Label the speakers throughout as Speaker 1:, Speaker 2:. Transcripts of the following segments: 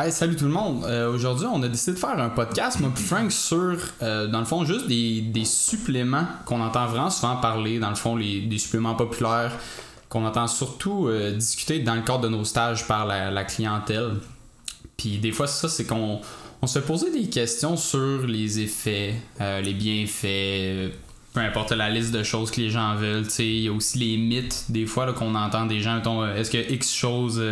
Speaker 1: Hey, salut tout le monde. Euh, Aujourd'hui, on a décidé de faire un podcast, moi Frank, sur, euh, dans le fond, juste des, suppléments qu'on entend vraiment souvent parler, dans le fond, des suppléments populaires qu'on entend surtout euh, discuter dans le cadre de nos stages par la, clientèle. Puis des fois, ça, c'est qu'on on se poser des questions sur les effets, les bienfaits, peu importe la liste de choses que les gens veulent. Il y a aussi les mythes, des fois, qu'on entend des gens, est-ce que X choses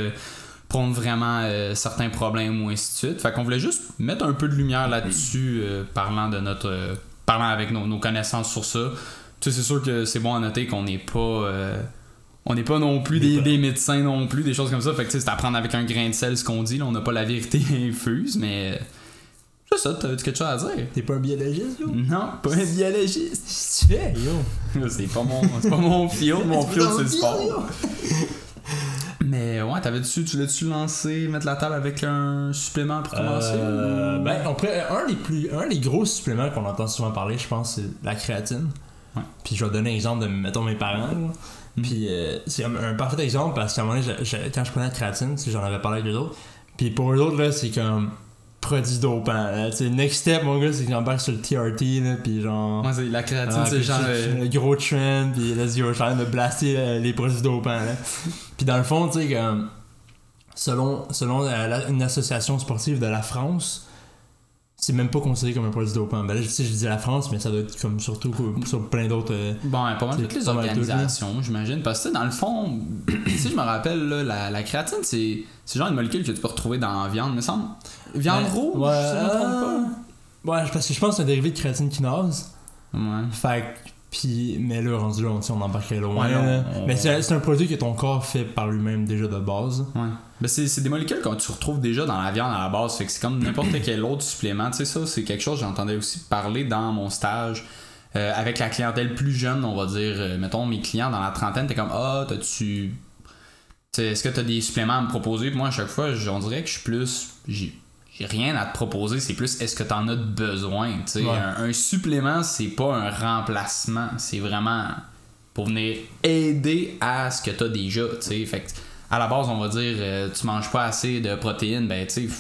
Speaker 1: prônent vraiment euh, certains problèmes ou ainsi de suite. Fait qu'on voulait juste mettre un peu de lumière là-dessus, euh, parlant de notre. euh, parlant avec nos, nos connaissances sur ça. Tu sais, c'est sûr que c'est bon à noter qu'on n'est pas. on n'est pas non plus des, des médecins non plus, des choses comme ça. Fait que tu sais, c'est à prendre avec un grain de sel ce qu'on dit. Là. On n'a pas la vérité infuse, mais. C'est ça, t'as-tu quelque chose à dire?
Speaker 2: T'es pas un biologiste, yo?
Speaker 1: Non, pas un biologiste.
Speaker 2: Qu'est-ce que tu fais, yo?
Speaker 1: C'est pas mon, c'est pas mon field, mon
Speaker 2: dans
Speaker 1: c'est le sport. Mais ouais, t'avais-tu, tu l'as-tu lancé, mettre la table avec un supplément pour commencer?
Speaker 2: Euh,
Speaker 1: ou-
Speaker 2: ben, on pourrait- un des plus, un des gros suppléments qu'on entend souvent parler, je pense, c'est la créatine.
Speaker 1: Ouais.
Speaker 2: Puis je vais donner l'exemple de, mettons, mes parents.
Speaker 1: Mm.
Speaker 2: Puis euh, c'est un, un parfait exemple parce qu'à un moment donné, je- je- quand je prenais la créatine, j'en avais parlé avec les autres. Puis pour eux autres, là, c'est comme produit dopant. là. Sais, next step, mon gars, c'est que j'embarque sur le TRT, là, puis genre.
Speaker 1: Moi, c'est la créatine,
Speaker 2: Ah,
Speaker 1: c'est genre. euh,
Speaker 2: le gros trend, puis let's go, train de blaster euh, les produits dopants. Là. puis dans le fond, tu sais, comme, selon, selon euh, la- une association sportive de la France, c'est même pas considéré comme un produit dopant. Ben là, je sais, je dis la France, mais ça doit être comme surtout sur plein d'autres. euh,
Speaker 1: Bon, pas mal toutes les
Speaker 2: pas
Speaker 1: organisations, j'imagine. Parce que, dans le fond, si je me rappelle, là, la, la créatine, c'est c'est genre une molécule que tu peux retrouver dans la viande, me semble. Viande
Speaker 2: ouais,
Speaker 1: rouge,
Speaker 2: ouais,
Speaker 1: si je me trompe
Speaker 2: euh, Ouais, parce que je pense que c'est un dérivé de créatine kinase.
Speaker 1: pas. Ouais.
Speaker 2: Fait que- puis, mais là, rendu là, on, embarquerait loin.
Speaker 1: Ouais,
Speaker 2: là.
Speaker 1: on-
Speaker 2: Mais c'est un produit que ton corps fait par lui-même déjà de base.
Speaker 1: Ouais. Ben c'est, des molécules que tu retrouves déjà dans la viande à la base. Fait que c'est comme n'importe quel autre supplément. Tu sais, ça, c'est quelque chose que j'entendais aussi parler dans mon stage. euh, avec la clientèle plus jeune, on va dire, euh, mettons mes clients dans la trentaine, t'es comme Ah, t'as-tu. tu sais, Est-ce que t'as des suppléments à me proposer? Puis moi, à chaque fois, on dirait que je suis plus. J'ai rien à te proposer, c'est plus est-ce que t'en as besoin? Tu sais,
Speaker 2: Ouais.
Speaker 1: un, un supplément, c'est pas un remplacement. C'est vraiment pour venir aider à ce que t'as déjà. Tu sais, fait que à la base, on va dire, euh, tu manges pas assez de protéines, ben, tu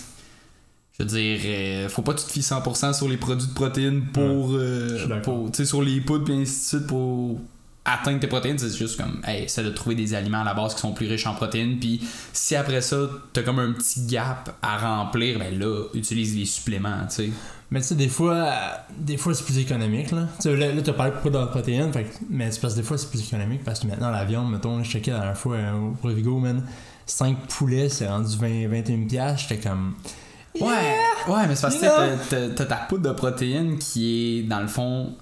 Speaker 1: je veux dire, euh, faut pas que tu te fies 100% sur les produits de protéines pour, euh, pour tu sur les poudres et ainsi de suite pour atteindre tes protéines. C'est juste comme, hey, essaie de trouver des aliments à la base qui sont plus riches en protéines. Puis si après ça, t'as comme un petit gap à remplir, ben là, utilise les suppléments, tu sais.
Speaker 2: Mais tu sais, des fois, euh, des fois c'est plus économique, là. Tu sais, là, là t'as parlé poudre de protéines, fait mais c'est parce que des fois, c'est plus économique, parce que maintenant, la viande, mettons, je checkais la dernière fois euh, au Provigo, man, 5 poulets, c'est rendu 20, 21 piastres, j'étais comme...
Speaker 1: Ouais, ouais, mais c'est parce que t'as ta poudre de protéines qui est dans le fond.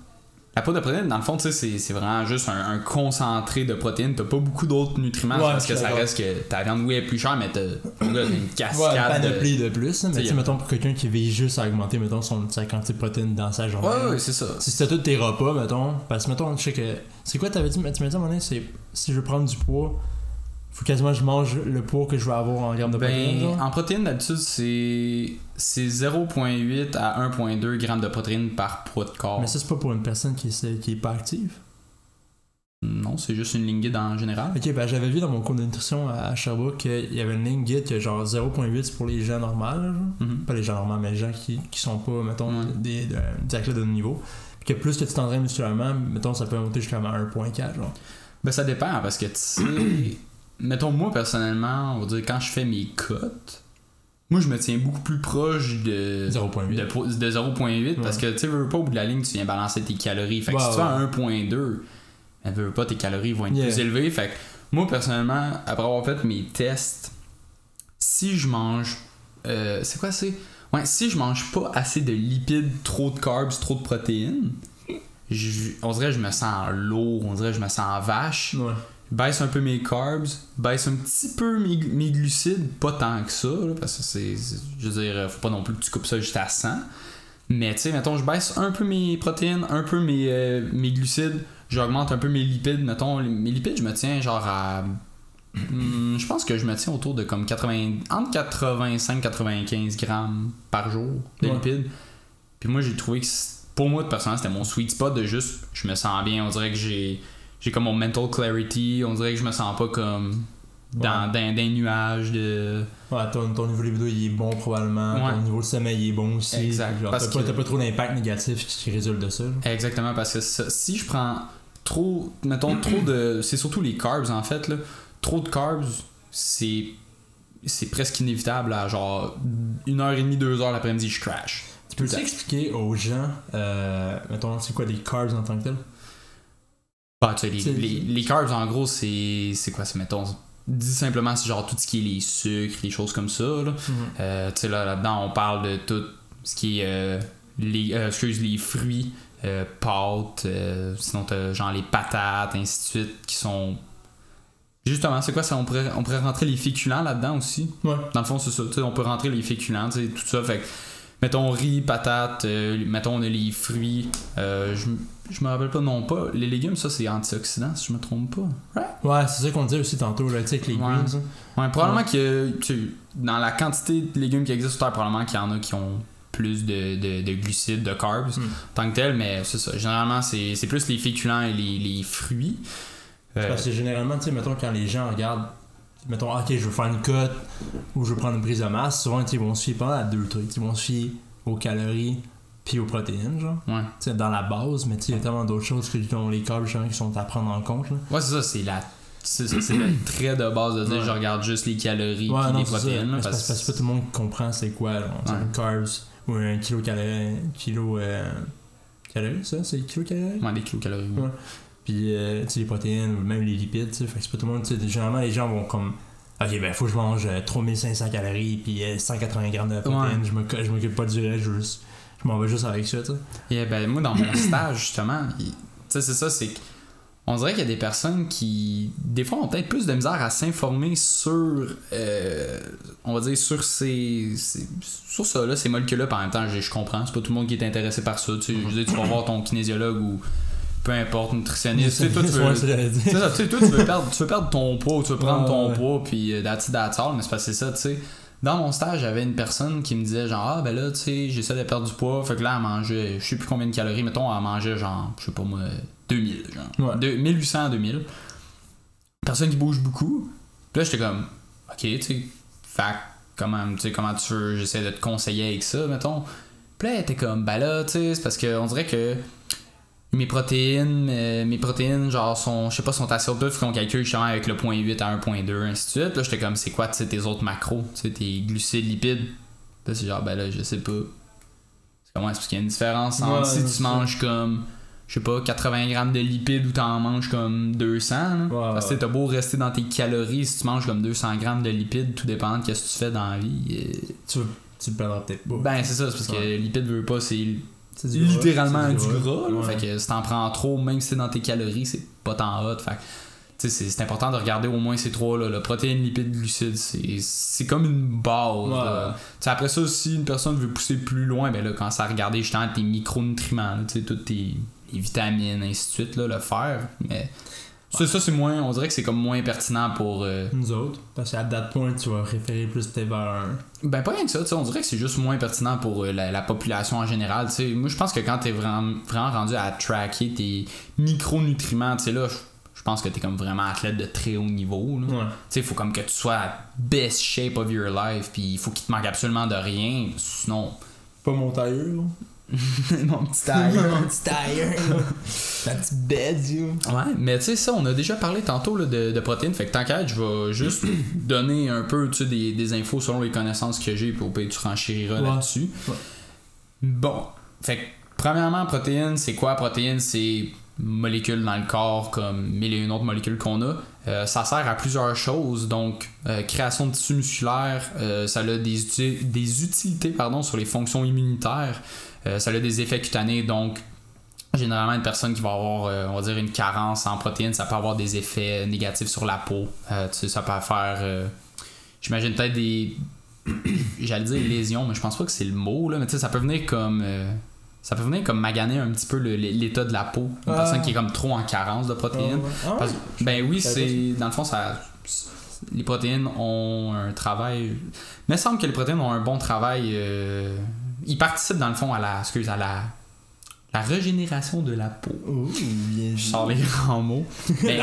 Speaker 1: La poudre de protéines, dans le fond, tu sais, c'est- vraiment juste un, un concentré de protéines. T'as pas beaucoup d'autres nutriments
Speaker 2: Ouais,
Speaker 1: parce que ça reste que ta viande, oui, est plus chère, mais t'as une
Speaker 2: Ouais,
Speaker 1: cascade de.
Speaker 2: panoplie de plus, mais tu sais, mettons, pour quelqu'un qui veut juste à augmenter, mettons, son, sa quantité de protéines dans sa journée.
Speaker 1: Ouais, ouais, c'est ça.
Speaker 2: Si c'était tous tes repas, mettons, parce que, mettons, je sais que... C'est quoi, t'avais dit, tu m'as dit à un moment donné, c'est... Si je veux prendre du poids, faut quasiment que je mange le poids que je veux avoir en grammes de protéines,
Speaker 1: Ben,
Speaker 2: genre.
Speaker 1: en protéines, d'habitude, c'est c'est 0,8 à 1,2 grammes de protéines par poids de corps.
Speaker 2: Mais ça, c'est pas pour une personne qui est, qui est pas active.
Speaker 1: Non, c'est juste une ligne guide en général.
Speaker 2: Ok, ben j'avais vu dans mon cours de nutrition à Sherbrooke qu'il y avait une ligne guide que genre 0.8 c'est pour les gens normaux.
Speaker 1: Mhm.
Speaker 2: pas les gens normaux, mais les gens qui, qui sont pas, mettons,
Speaker 1: Ouais.
Speaker 2: des, des, des athlètes de haut niveau. Puis que plus que tu t'entraînes musculairement, mettons, ça peut monter jusqu'à 1.4, genre.
Speaker 1: Ben ça dépend parce que tu sais, mettons moi personnellement, on va dire quand je fais mes cotes, moi je me tiens beaucoup plus proche de
Speaker 2: 0.8.
Speaker 1: de, po- de 0.8 parce que tu veux pas au bout de la ligne tu viens balancer tes calories. Fait que si tu
Speaker 2: ouais.
Speaker 1: à 1.2, ben veux pas tes calories vont être
Speaker 2: Yeah.
Speaker 1: plus élevées. Fait que moi personnellement, après avoir fait mes tests, si je mange euh, c'est quoi c'est? Ouais, si je mange pas assez de lipides, trop de carbs, trop de protéines, je- on dirait que je me sens lourd, on dirait que je me sens vache
Speaker 2: Ouais.
Speaker 1: Baisse un peu mes carbs, baisse un petit peu mes, mes glucides, pas tant que ça, là, parce que c'est, je veux dire, faut pas non plus que tu coupes ça juste à 100. Mais tu sais, mettons, je baisse un peu mes protéines, un peu mes, euh, mes glucides, j'augmente un peu mes lipides, mettons, mes lipides, je me tiens genre à. Hmm, je pense que je me tiens autour de comme 80, entre 85-95 grammes par jour de
Speaker 2: Ouais.
Speaker 1: lipides. Puis moi, j'ai trouvé que pour moi, personnellement, c'était mon sweet spot de juste, je me sens bien, on dirait que j'ai j'ai comme mon mental clarity, on dirait que je me sens pas comme dans, dans, des nuages de.
Speaker 2: Ouais, ton, ton niveau de libido il est bon probablement,
Speaker 1: Ouais.
Speaker 2: ton niveau de sommeil il est bon aussi.
Speaker 1: Exact,
Speaker 2: Genre,
Speaker 1: parce
Speaker 2: t'as, pas,
Speaker 1: que-
Speaker 2: t'as pas trop d'impact négatif qui résulte de ça. là.
Speaker 1: Exactement, parce que ça- si je prends trop, mettons trop de, c'est surtout les carbs en fait là, trop de carbs, c'est c'est presque inévitable à genre une heure et demie, deux heures l'après-midi, je crash.
Speaker 2: Tu peux
Speaker 1: Tout à-
Speaker 2: expliquer aux gens, euh, mettons, c'est quoi des carbs en tant que tel
Speaker 1: Ah, tu sais, les, les, les carbs en gros, c'est c'est quoi, c'est mettons, dis simplement c'est genre tout ce qui est les sucres, les choses comme ça là. Euh, tu sais, là, là-dedans, on parle de tout ce qui est euh, les, euh, excuse, les fruits, euh, pâtes, euh, sinon t'as genre les patates, ainsi de suite, qui sont. Justement, c'est quoi ça? On pourrait, on pourrait rentrer les féculents là-dedans aussi?
Speaker 2: Ouais.
Speaker 1: Dans le fond, c'est ça. tu sais, on peut rentrer les féculents, tu sais, tout ça. Fait mettons riz, patates, euh, mettons on a les fruits. euh, je, me rappelle pas, non pas. Les légumes, ça, c'est antioxydant, si je me trompe pas. Ouais.
Speaker 2: Ouais, c'est ça qu'on disait aussi tantôt, là, tu sais, avec les
Speaker 1: Ouais.
Speaker 2: greens. hein.
Speaker 1: Ouais, probablement que tu dans la quantité de légumes qui existent sur Terre, probablement qu'il y en a qui ont plus de, de, de glucides, de carbs,
Speaker 2: Mm.
Speaker 1: tant que tel, mais c'est ça. Généralement, c'est plus les féculents et les, les fruits. Euh,
Speaker 2: Parce que généralement, tu sais, mettons, quand les gens regardent, mettons, ah, ok, je veux faire une cote ou je veux prendre une prise de masse, souvent, ils vont se fier pas à deux trucs. Ils vont se fier aux calories puis aux protéines, genre.
Speaker 1: ouais.
Speaker 2: Tu sais, dans la base, mais tu sais, il y a tellement d'autres choses que dont les carbs, justement, qui sont à prendre en compte, là.
Speaker 1: Ouais, c'est ça, c'est la. C'est le trait de base de dire
Speaker 2: Ouais.
Speaker 1: je regarde juste les calories
Speaker 2: Ouais,
Speaker 1: puis les protéines. là, parce
Speaker 2: parce, parce que pas tout le monde comprend c'est quoi,
Speaker 1: Ouais.
Speaker 2: un carbs ou un kilo calorie, kilo, euh, calories, ça, c'est kilo calories?
Speaker 1: Ouais, des kilocalories.
Speaker 2: Ouais. Puis, euh, tu sais, les protéines ou même les lipides, tu sais. Fait que c'est pas tout le monde, tu sais. Généralement, les gens vont comme. Ok, ben, faut que je mange euh, 3500 calories puis euh, 180 grammes de protéines. Je me co- je m'occupe pas du reste, je, veux juste- je m'en vais juste avec ça, tu sais.
Speaker 1: Et ben, moi, dans mon stage, justement, tu sais, c'est ça, c'est. On dirait qu'il y a des personnes qui, des fois, ont peut-être plus de misère à s'informer sur, euh, on va dire, sur ces, ces- sur ça, là, ces molécules-là. En même temps, je, je comprends, c'est pas tout le monde qui est intéressé par ça. Tu sais, je veux dire, tu vas voir ton kinésiologue ou peu importe, nutritionniste. Tu sais, toi, tu veux,
Speaker 2: ça,
Speaker 1: toi, tu perdre, tu veux perdre ton poids, ou tu veux prendre ton
Speaker 2: ouais.
Speaker 1: poids, puis euh, that's that's all, mais c'est parce que c'est ça, tu sais. Dans mon stage, j'avais une personne qui me disait, genre, ah, ben là, tu sais, j'essaie de perdre du poids, fait que là, elle mangeait, je sais plus combien de calories, mettons, elle mangeait, genre, je sais pas moi, 2000, genre.
Speaker 2: Ouais.
Speaker 1: De- 1800 à 2000. Personne qui bouge beaucoup. Puis là, j'étais comme, ok, tu sais, que comment, tu sais, comment tu veux, j'essaie de te conseiller avec ça, mettons. Puis là, elle était comme, ben là, tu sais, c'est parce qu'on dirait que mes protéines, euh, mes protéines, genre, sont, je sais pas, sont assez hautes, qu'on calcule justement avec le 0.8 à 1.2, ainsi de suite. Là, j'étais comme, c'est quoi, tu sais, tes autres macros, tu sais, tes glucides, lipides? Là, c'est genre, ben là, je sais pas. C'est comment, est-ce qu'il y a une différence entre
Speaker 2: Ouais,
Speaker 1: si tu
Speaker 2: ça.
Speaker 1: manges comme, je sais pas, 80 grammes de lipides ou t'en manges comme 200, là?
Speaker 2: Ouais,
Speaker 1: Parce que t'as beau rester dans tes calories, si tu manges comme 200 grammes de lipides, tout dépend de ce que tu fais dans la vie. euh,
Speaker 2: Tu, tu le perdras peut-être pas.
Speaker 1: Ben, c'est ça, c'est parce que lipides veut pas, c'est littéralement du gras. là.
Speaker 2: Ouais.
Speaker 1: Fait que si t'en prends trop, même si c'est dans tes calories, c'est pas tant hot. Fait que, c'est c'est important de regarder au moins ces trois là. Le protéine, lipides, glucides, c'est c'est comme une base.
Speaker 2: Ouais.
Speaker 1: après ça, si une personne veut pousser plus loin, ben là, quand ça à regarder justement tes micronutriments, là, toutes tes les vitamines, ainsi de suite, là, le fer. Mais ça, ça c'est moins, on dirait que c'est comme moins pertinent pour. euh,
Speaker 2: Nous autres. Parce qu'à date point, tu vas référer plus tes un.
Speaker 1: Ben pas rien que ça, tu sais, on dirait que c'est juste moins pertinent pour euh, la, la population en général. tu sais. Moi je pense que quand t'es vraiment, vraiment rendu à tracker tes micronutriments, tu sais là, je- pense que t'es comme vraiment athlète de très haut niveau. là. Tu
Speaker 2: Ouais.
Speaker 1: sais, il faut comme que tu sois à best shape of your life, puis il faut qu'il te manque absolument de rien, sinon.
Speaker 2: Pas mon tailleur, là.
Speaker 1: Mon petit tailleur.
Speaker 2: Mon petit tailleur, là. La petite bête.
Speaker 1: Ouais, mais tu sais, ça, on a déjà parlé tantôt là, de, de protéines. Fait que tant qu'à être, je vais juste donner un peu tu sais, des, des infos selon les connaissances que j'ai, puis au pire, tu renchériras
Speaker 2: Ouais.
Speaker 1: là-dessus.
Speaker 2: Ouais.
Speaker 1: Bon. Fait que, premièrement, protéines, c'est quoi? Protéines, c'est molécules dans le corps comme mille et une autres molécules qu'on a. Euh, ça sert à plusieurs choses, donc euh, création de tissu musculaire, euh, ça a des, uti- des utilités pardon, sur les fonctions immunitaires, Euh, ça a des effets cutanés, donc généralement une personne qui va avoir, euh, on va dire, une carence en protéines, ça peut avoir des effets négatifs sur la peau. Euh, tu sais, ça peut faire, j'imagine peut-être des, j'allais dire lésions, mais je pense pas que c'est le mot, là, mais tu sais, ça peut venir comme... ça peut venir comme maganer un petit peu l'état de la peau. Une
Speaker 2: Ah.
Speaker 1: personne qui est comme trop en carence de protéines.
Speaker 2: Ah,
Speaker 1: Parce- ben oui, c'est. Dans le fond, ça. Les protéines ont un travail. Il me semble que les protéines ont un bon travail. euh, Ils participent, dans le fond, à la. Excuse, à la. la régénération de la peau.
Speaker 2: Ouh, bien
Speaker 1: Je sors les grands mots. Mais,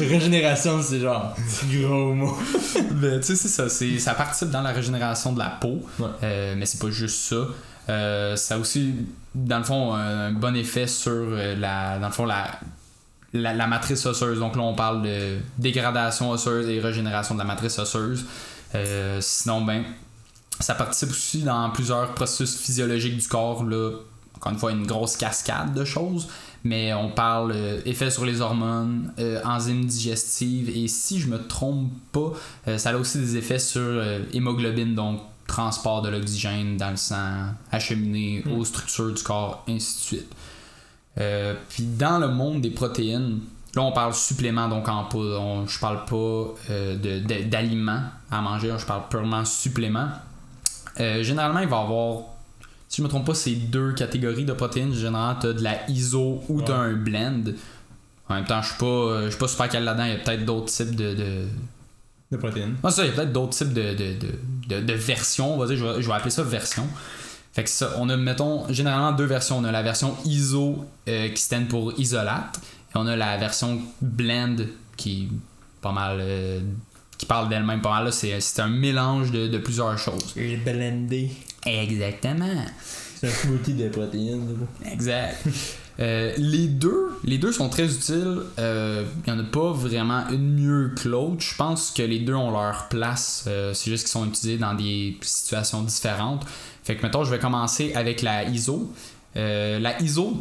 Speaker 2: Régénération, c'est genre, gros mot.
Speaker 1: ben, tu sais, c'est ça. c'est- Ça participe dans la régénération de la peau.
Speaker 2: Ouais.
Speaker 1: Euh, mais c'est pas juste ça. Euh, ça a aussi, dans le fond, un bon effet sur euh, la, dans le fond, la, la, la matrice osseuse. Donc là, on parle de dégradation osseuse et régénération de la matrice osseuse. Euh, sinon, ben, ça participe aussi dans plusieurs processus physiologiques du corps. Là, encore une fois, une grosse cascade de choses. Mais on parle euh, effet sur les hormones, euh, enzymes digestives, et si je me trompe pas, euh, ça a aussi des effets sur euh, hémoglobine, donc transport de l'oxygène dans le sang, acheminé
Speaker 2: Mm.
Speaker 1: aux structures du corps, ainsi de suite. Puis dans le monde des protéines, là on parle supplément, donc en poudre. On- je parle pas euh, d'aliments à manger, je parle purement supplément. Euh, généralement, il va y avoir, si je me trompe pas, c'est deux catégories de protéines. Généralement, tu as de la ISO ou tu as
Speaker 2: Ouais.
Speaker 1: un blend. En même temps, je suis pas, je suis pas super calé là-dedans. Il y a peut-être d'autres types de, de,
Speaker 2: De protéines.
Speaker 1: ah, ça, il y a peut-être d'autres types de, de, de, de, de versions, on va dire, je vais, je vais appeler ça version. Fait que ça, on a, mettons, généralement deux versions. On a la version ISO euh, qui stand pour isolate, et on a la version blend qui est pas mal. euh, qui parle d'elle-même pas mal. là. C'est c'est un mélange de, de plusieurs choses.
Speaker 2: Et blendé.
Speaker 1: Exactement.
Speaker 2: C'est un smoothie de protéines.
Speaker 1: Exact. Euh, les deux, les deux sont très utiles. Euh, Il n'y en a pas vraiment une mieux que l'autre. Je pense que les deux ont leur place. Euh, c'est juste qu'ils sont utilisés dans des situations différentes. Fait que mettons, je vais commencer avec la ISO. Euh, la ISO,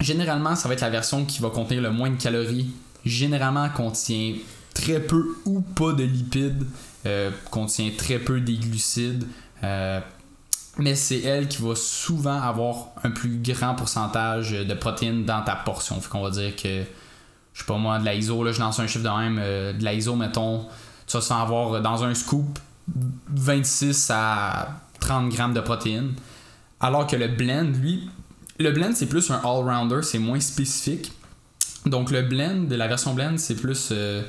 Speaker 1: généralement, ça va être la version qui va contenir le moins de calories. Généralement, contient très peu ou pas de lipides. Euh, contient très peu des glucides. Euh, mais c'est elle qui va souvent avoir un plus grand pourcentage de protéines dans ta portion. Fait qu'on va dire que, je sais pas moi, de la ISO, là, je lance un chiffre de même, euh, de la ISO, mettons, tu vas avoir euh, dans un scoop 26 à 30 grammes de protéines. Alors que le blend, lui, le blend, c'est plus un all-rounder, c'est moins spécifique. Donc le blend, la version blend, c'est plus... euh,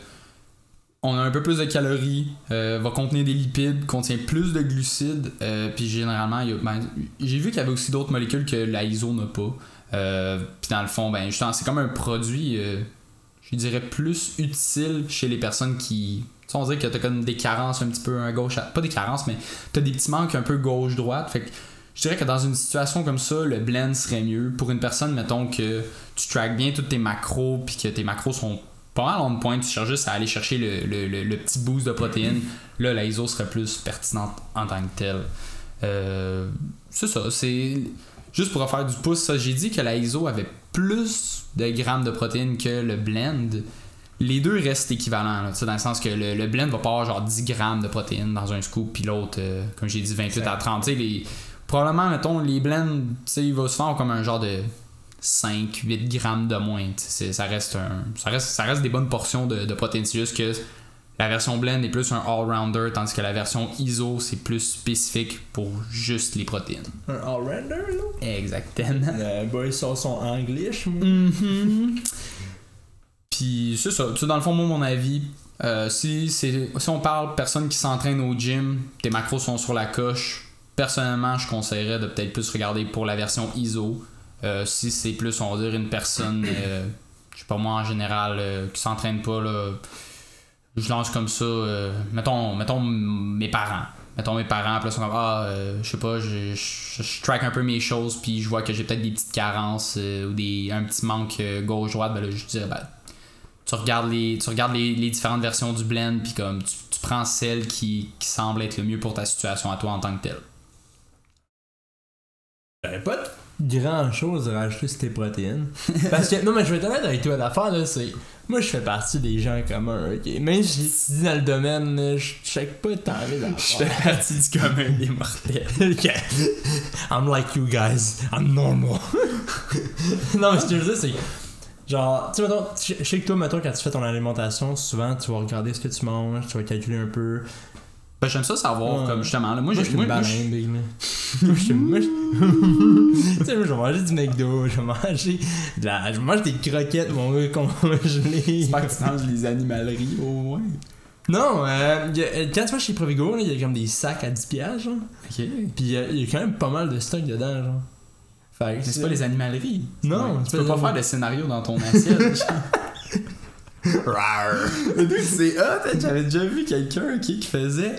Speaker 1: on a un peu plus de calories, euh, va contenir des lipides, contient plus de glucides, euh, puis généralement, ben, j'ai vu qu'il y avait aussi d'autres molécules que la ISO n'a pas. Euh, puis dans le fond, ben, c'est comme un produit, je dirais, plus utile chez les personnes qui. Tu sais, on dirait que t'as comme des carences un petit peu à gauche, pas des carences, mais t'as des petits manques un peu gauche-droite. Fait que je dirais que dans une situation comme ça, le blend serait mieux. Pour une personne, mettons que tu traques bien tous tes macros, puis que tes macros sont pas mal on point, tu cherches juste à aller chercher le, le- le- le petit boost de protéines. Là, la ISO serait plus pertinente en tant que telle. Euh, c'est ça, c'est. Juste pour refaire du pouce, ça, j'ai dit que la ISO avait plus de grammes de protéines que le blend. Les deux restent équivalents, là, dans le sens que le, le blend va pas avoir genre 10 grammes de protéines dans un scoop, puis l'autre, euh, comme j'ai dit, 28 à 30. Tu sais, les, probablement, mettons, les blends, tu sais, il va se faire comme un genre de 5-8 grammes de moins. Ça reste, un, ça, reste, ça reste des bonnes portions de, de protéines. C'est juste que la version blend est plus un all-rounder, tandis que la version ISO, c'est plus spécifique pour juste les protéines.
Speaker 2: Un all-rounder, là?
Speaker 1: Exactement.
Speaker 2: Le boy sort son anglais.
Speaker 1: Puis c'est ça. Dans le fond, moi, mon avis, euh, si, c'est, si on parle personne qui s'entraîne au gym, tes macros sont sur la coche, personnellement, je conseillerais de peut-être plus regarder pour la version ISO. Euh, si c'est plus, on va dire, une personne, euh, je sais pas moi, en général, euh, qui s'entraîne pas, là, je lance comme ça, mettons, mettons mes parents. Mettons mes parents, puis là, sont comme, ah, je sais pas, je, je, track un peu mes choses, puis je vois que j'ai peut-être des petites carences ou des, un petit manque gauche-droite, ben là, je dirais, ben, tu regardes les, tu regardes les, les différentes versions du blend, puis comme, tu, tu prends celle qui, qui semble être le mieux pour ta situation à toi en tant que telle.
Speaker 2: Pas grand chose à rajouter sur tes protéines. Parce que, non, mais je vais être honnête avec toi, l'affaire, là, c'est. Moi, je fais partie des gens communs, ok? Même si je suis dans le domaine, là, je check pas tant les affaires.
Speaker 1: partie du commun des mortels.
Speaker 2: Ok. I'm like you guys. I'm normal. non, mais ce que je veux dire, c'est. Genre, tu sais, je je sais que toi, mettons, quand tu fais ton alimentation, souvent, tu vas regarder ce que tu manges, tu vas calculer un peu.
Speaker 1: Ben, j'aime ça savoir,
Speaker 2: Ouais.
Speaker 1: comme justement, là, moi,
Speaker 2: Moi,
Speaker 1: j'ai-
Speaker 2: je suis
Speaker 1: moi,
Speaker 2: une
Speaker 1: moi, je-
Speaker 2: baleine, big, là. Moi, je suis moi, je- Tu sais, moi, je vais manger du McDo, je vais manger de la... Je mange des croquettes, mon gars.
Speaker 1: J'espère que tu manges les animaleries au moins.
Speaker 2: Non, euh, a- euh, quand tu vas chez Provigo, il y a comme des sacs à 10 piastres, genre.
Speaker 1: Ok.
Speaker 2: Puis euh, il y a quand même pas mal de stock dedans, genre. Fait que
Speaker 1: c'est pas les animaleries.
Speaker 2: Non,
Speaker 1: Ouais, tu
Speaker 2: pas
Speaker 1: peux pas
Speaker 2: les
Speaker 1: faire de scénario dans ton assiette. C'est hot, j'avais déjà vu quelqu'un ok, qui faisait.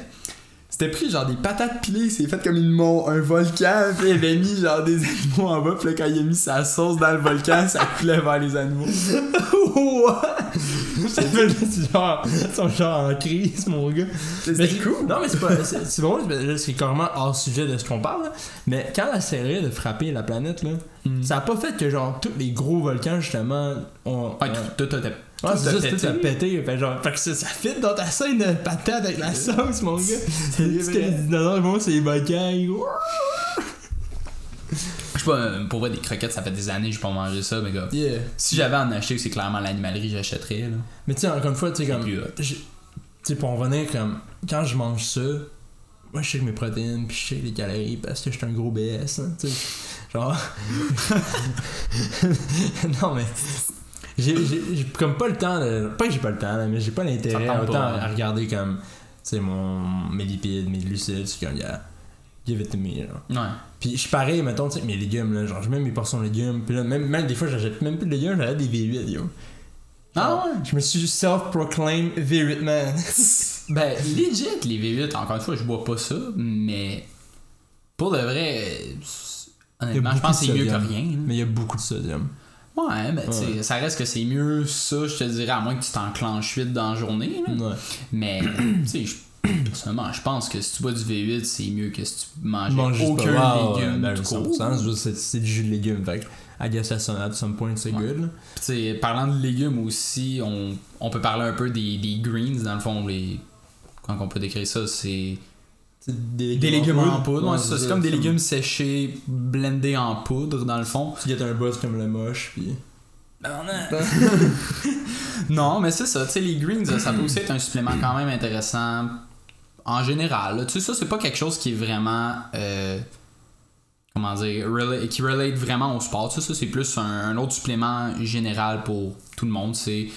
Speaker 1: C'était pris genre des patates pilées, c'est fait comme une mon un volcan, puis il avait mis genre des animaux en bas, puis là quand il a mis sa sauce dans le volcan, ça coulait vers les animaux.
Speaker 2: c'est genre, genre en crise, mon gars. C'est-
Speaker 1: cool.
Speaker 2: Non, mais c'est pas. C'est c'est bon, c'est- carrément hors sujet de ce qu'on parle, là. Mais quand la série de frapper la planète, là,
Speaker 1: Mm.
Speaker 2: ça a pas fait que, genre, tous les gros volcans, justement, ont. Ont-
Speaker 1: tout, tout, tout,
Speaker 2: Ouais, c'est tout
Speaker 1: pété.
Speaker 2: a pété. Fait, genre, fait que ça, ça fit dans ta scène de patate avec la sauce, mon gars. C'est ce que les dinosaures c'est les volcans.
Speaker 1: Je pas, euh, pour vrai, des croquettes, ça fait des années que j'ai pas mangé ça, mais gars.
Speaker 2: Yeah.
Speaker 1: Si j'avais à en acheter, c'est clairement l'animalerie j'achèterais, là.
Speaker 2: Mais tu sais, encore une fois, tu sais, comme. Tu sais, pour en revenir, comme. Quand je mange ça, moi, je sais que mes protéines, puis je sais les calories, parce que je suis un gros BS, hein, tu sais. Genre. non, mais. J'ai comme pas le temps de. Pas que j'ai pas le temps, là, mais j'ai pas l'intérêt autant
Speaker 1: pas,
Speaker 2: à
Speaker 1: hein.
Speaker 2: regarder comme. Tu sais, mon. Mes lipides, mes glucides, c'est comme. Yeah, give it to me, genre.
Speaker 1: Ouais.
Speaker 2: Puis je suis pareil, mettons, tu sais, mes légumes, là, genre, je mets mes portions de légumes, puis là, même, même des fois, j'achète même plus de légumes, j'achète des V8, yo.
Speaker 1: Ah ouais?
Speaker 2: Je me suis self-proclaimed V8 man.
Speaker 1: Ben, legit, les V8, encore une fois, je bois pas ça, mais pour de vrai, honnêtement, je pense que c'est mieux que rien.
Speaker 2: Mais il y a beaucoup de sodium.
Speaker 1: Ouais,
Speaker 2: Ouais.
Speaker 1: ça reste que c'est mieux ça, je te dirais, à moins que tu t'enclenches vite dans la journée. là.
Speaker 2: Ouais.
Speaker 1: Mais, tu sais, je- personnellement, je pense que si tu bois du V8, c'est mieux que si tu mangeais
Speaker 2: Mange
Speaker 1: aucun
Speaker 2: pas, wow,
Speaker 1: légume
Speaker 2: ben,
Speaker 1: court.
Speaker 2: 100%, c'est du jus de légumes, fait I guess at some, at some point, c'est
Speaker 1: Ouais.
Speaker 2: good.
Speaker 1: Puis, parlant de légumes aussi, on, on peut parler un peu des, des greens, dans le fond, les... Quand on peut décrire ça, c'est
Speaker 2: Des
Speaker 1: des légumes en poudre. ouais, c'est comme des légumes séchés, blendés en poudre, dans le fond.
Speaker 2: Tu gâtes un buzz comme le moche, puis...
Speaker 1: Non, mais c'est ça. Tu sais, les greens, ça peut aussi être un supplément quand même intéressant en général. Tu sais, ça, c'est pas quelque chose qui est vraiment. euh, comment dire qui relate vraiment au sport. Tu sais, ça, c'est plus un, autre supplément général pour tout le monde. C'est.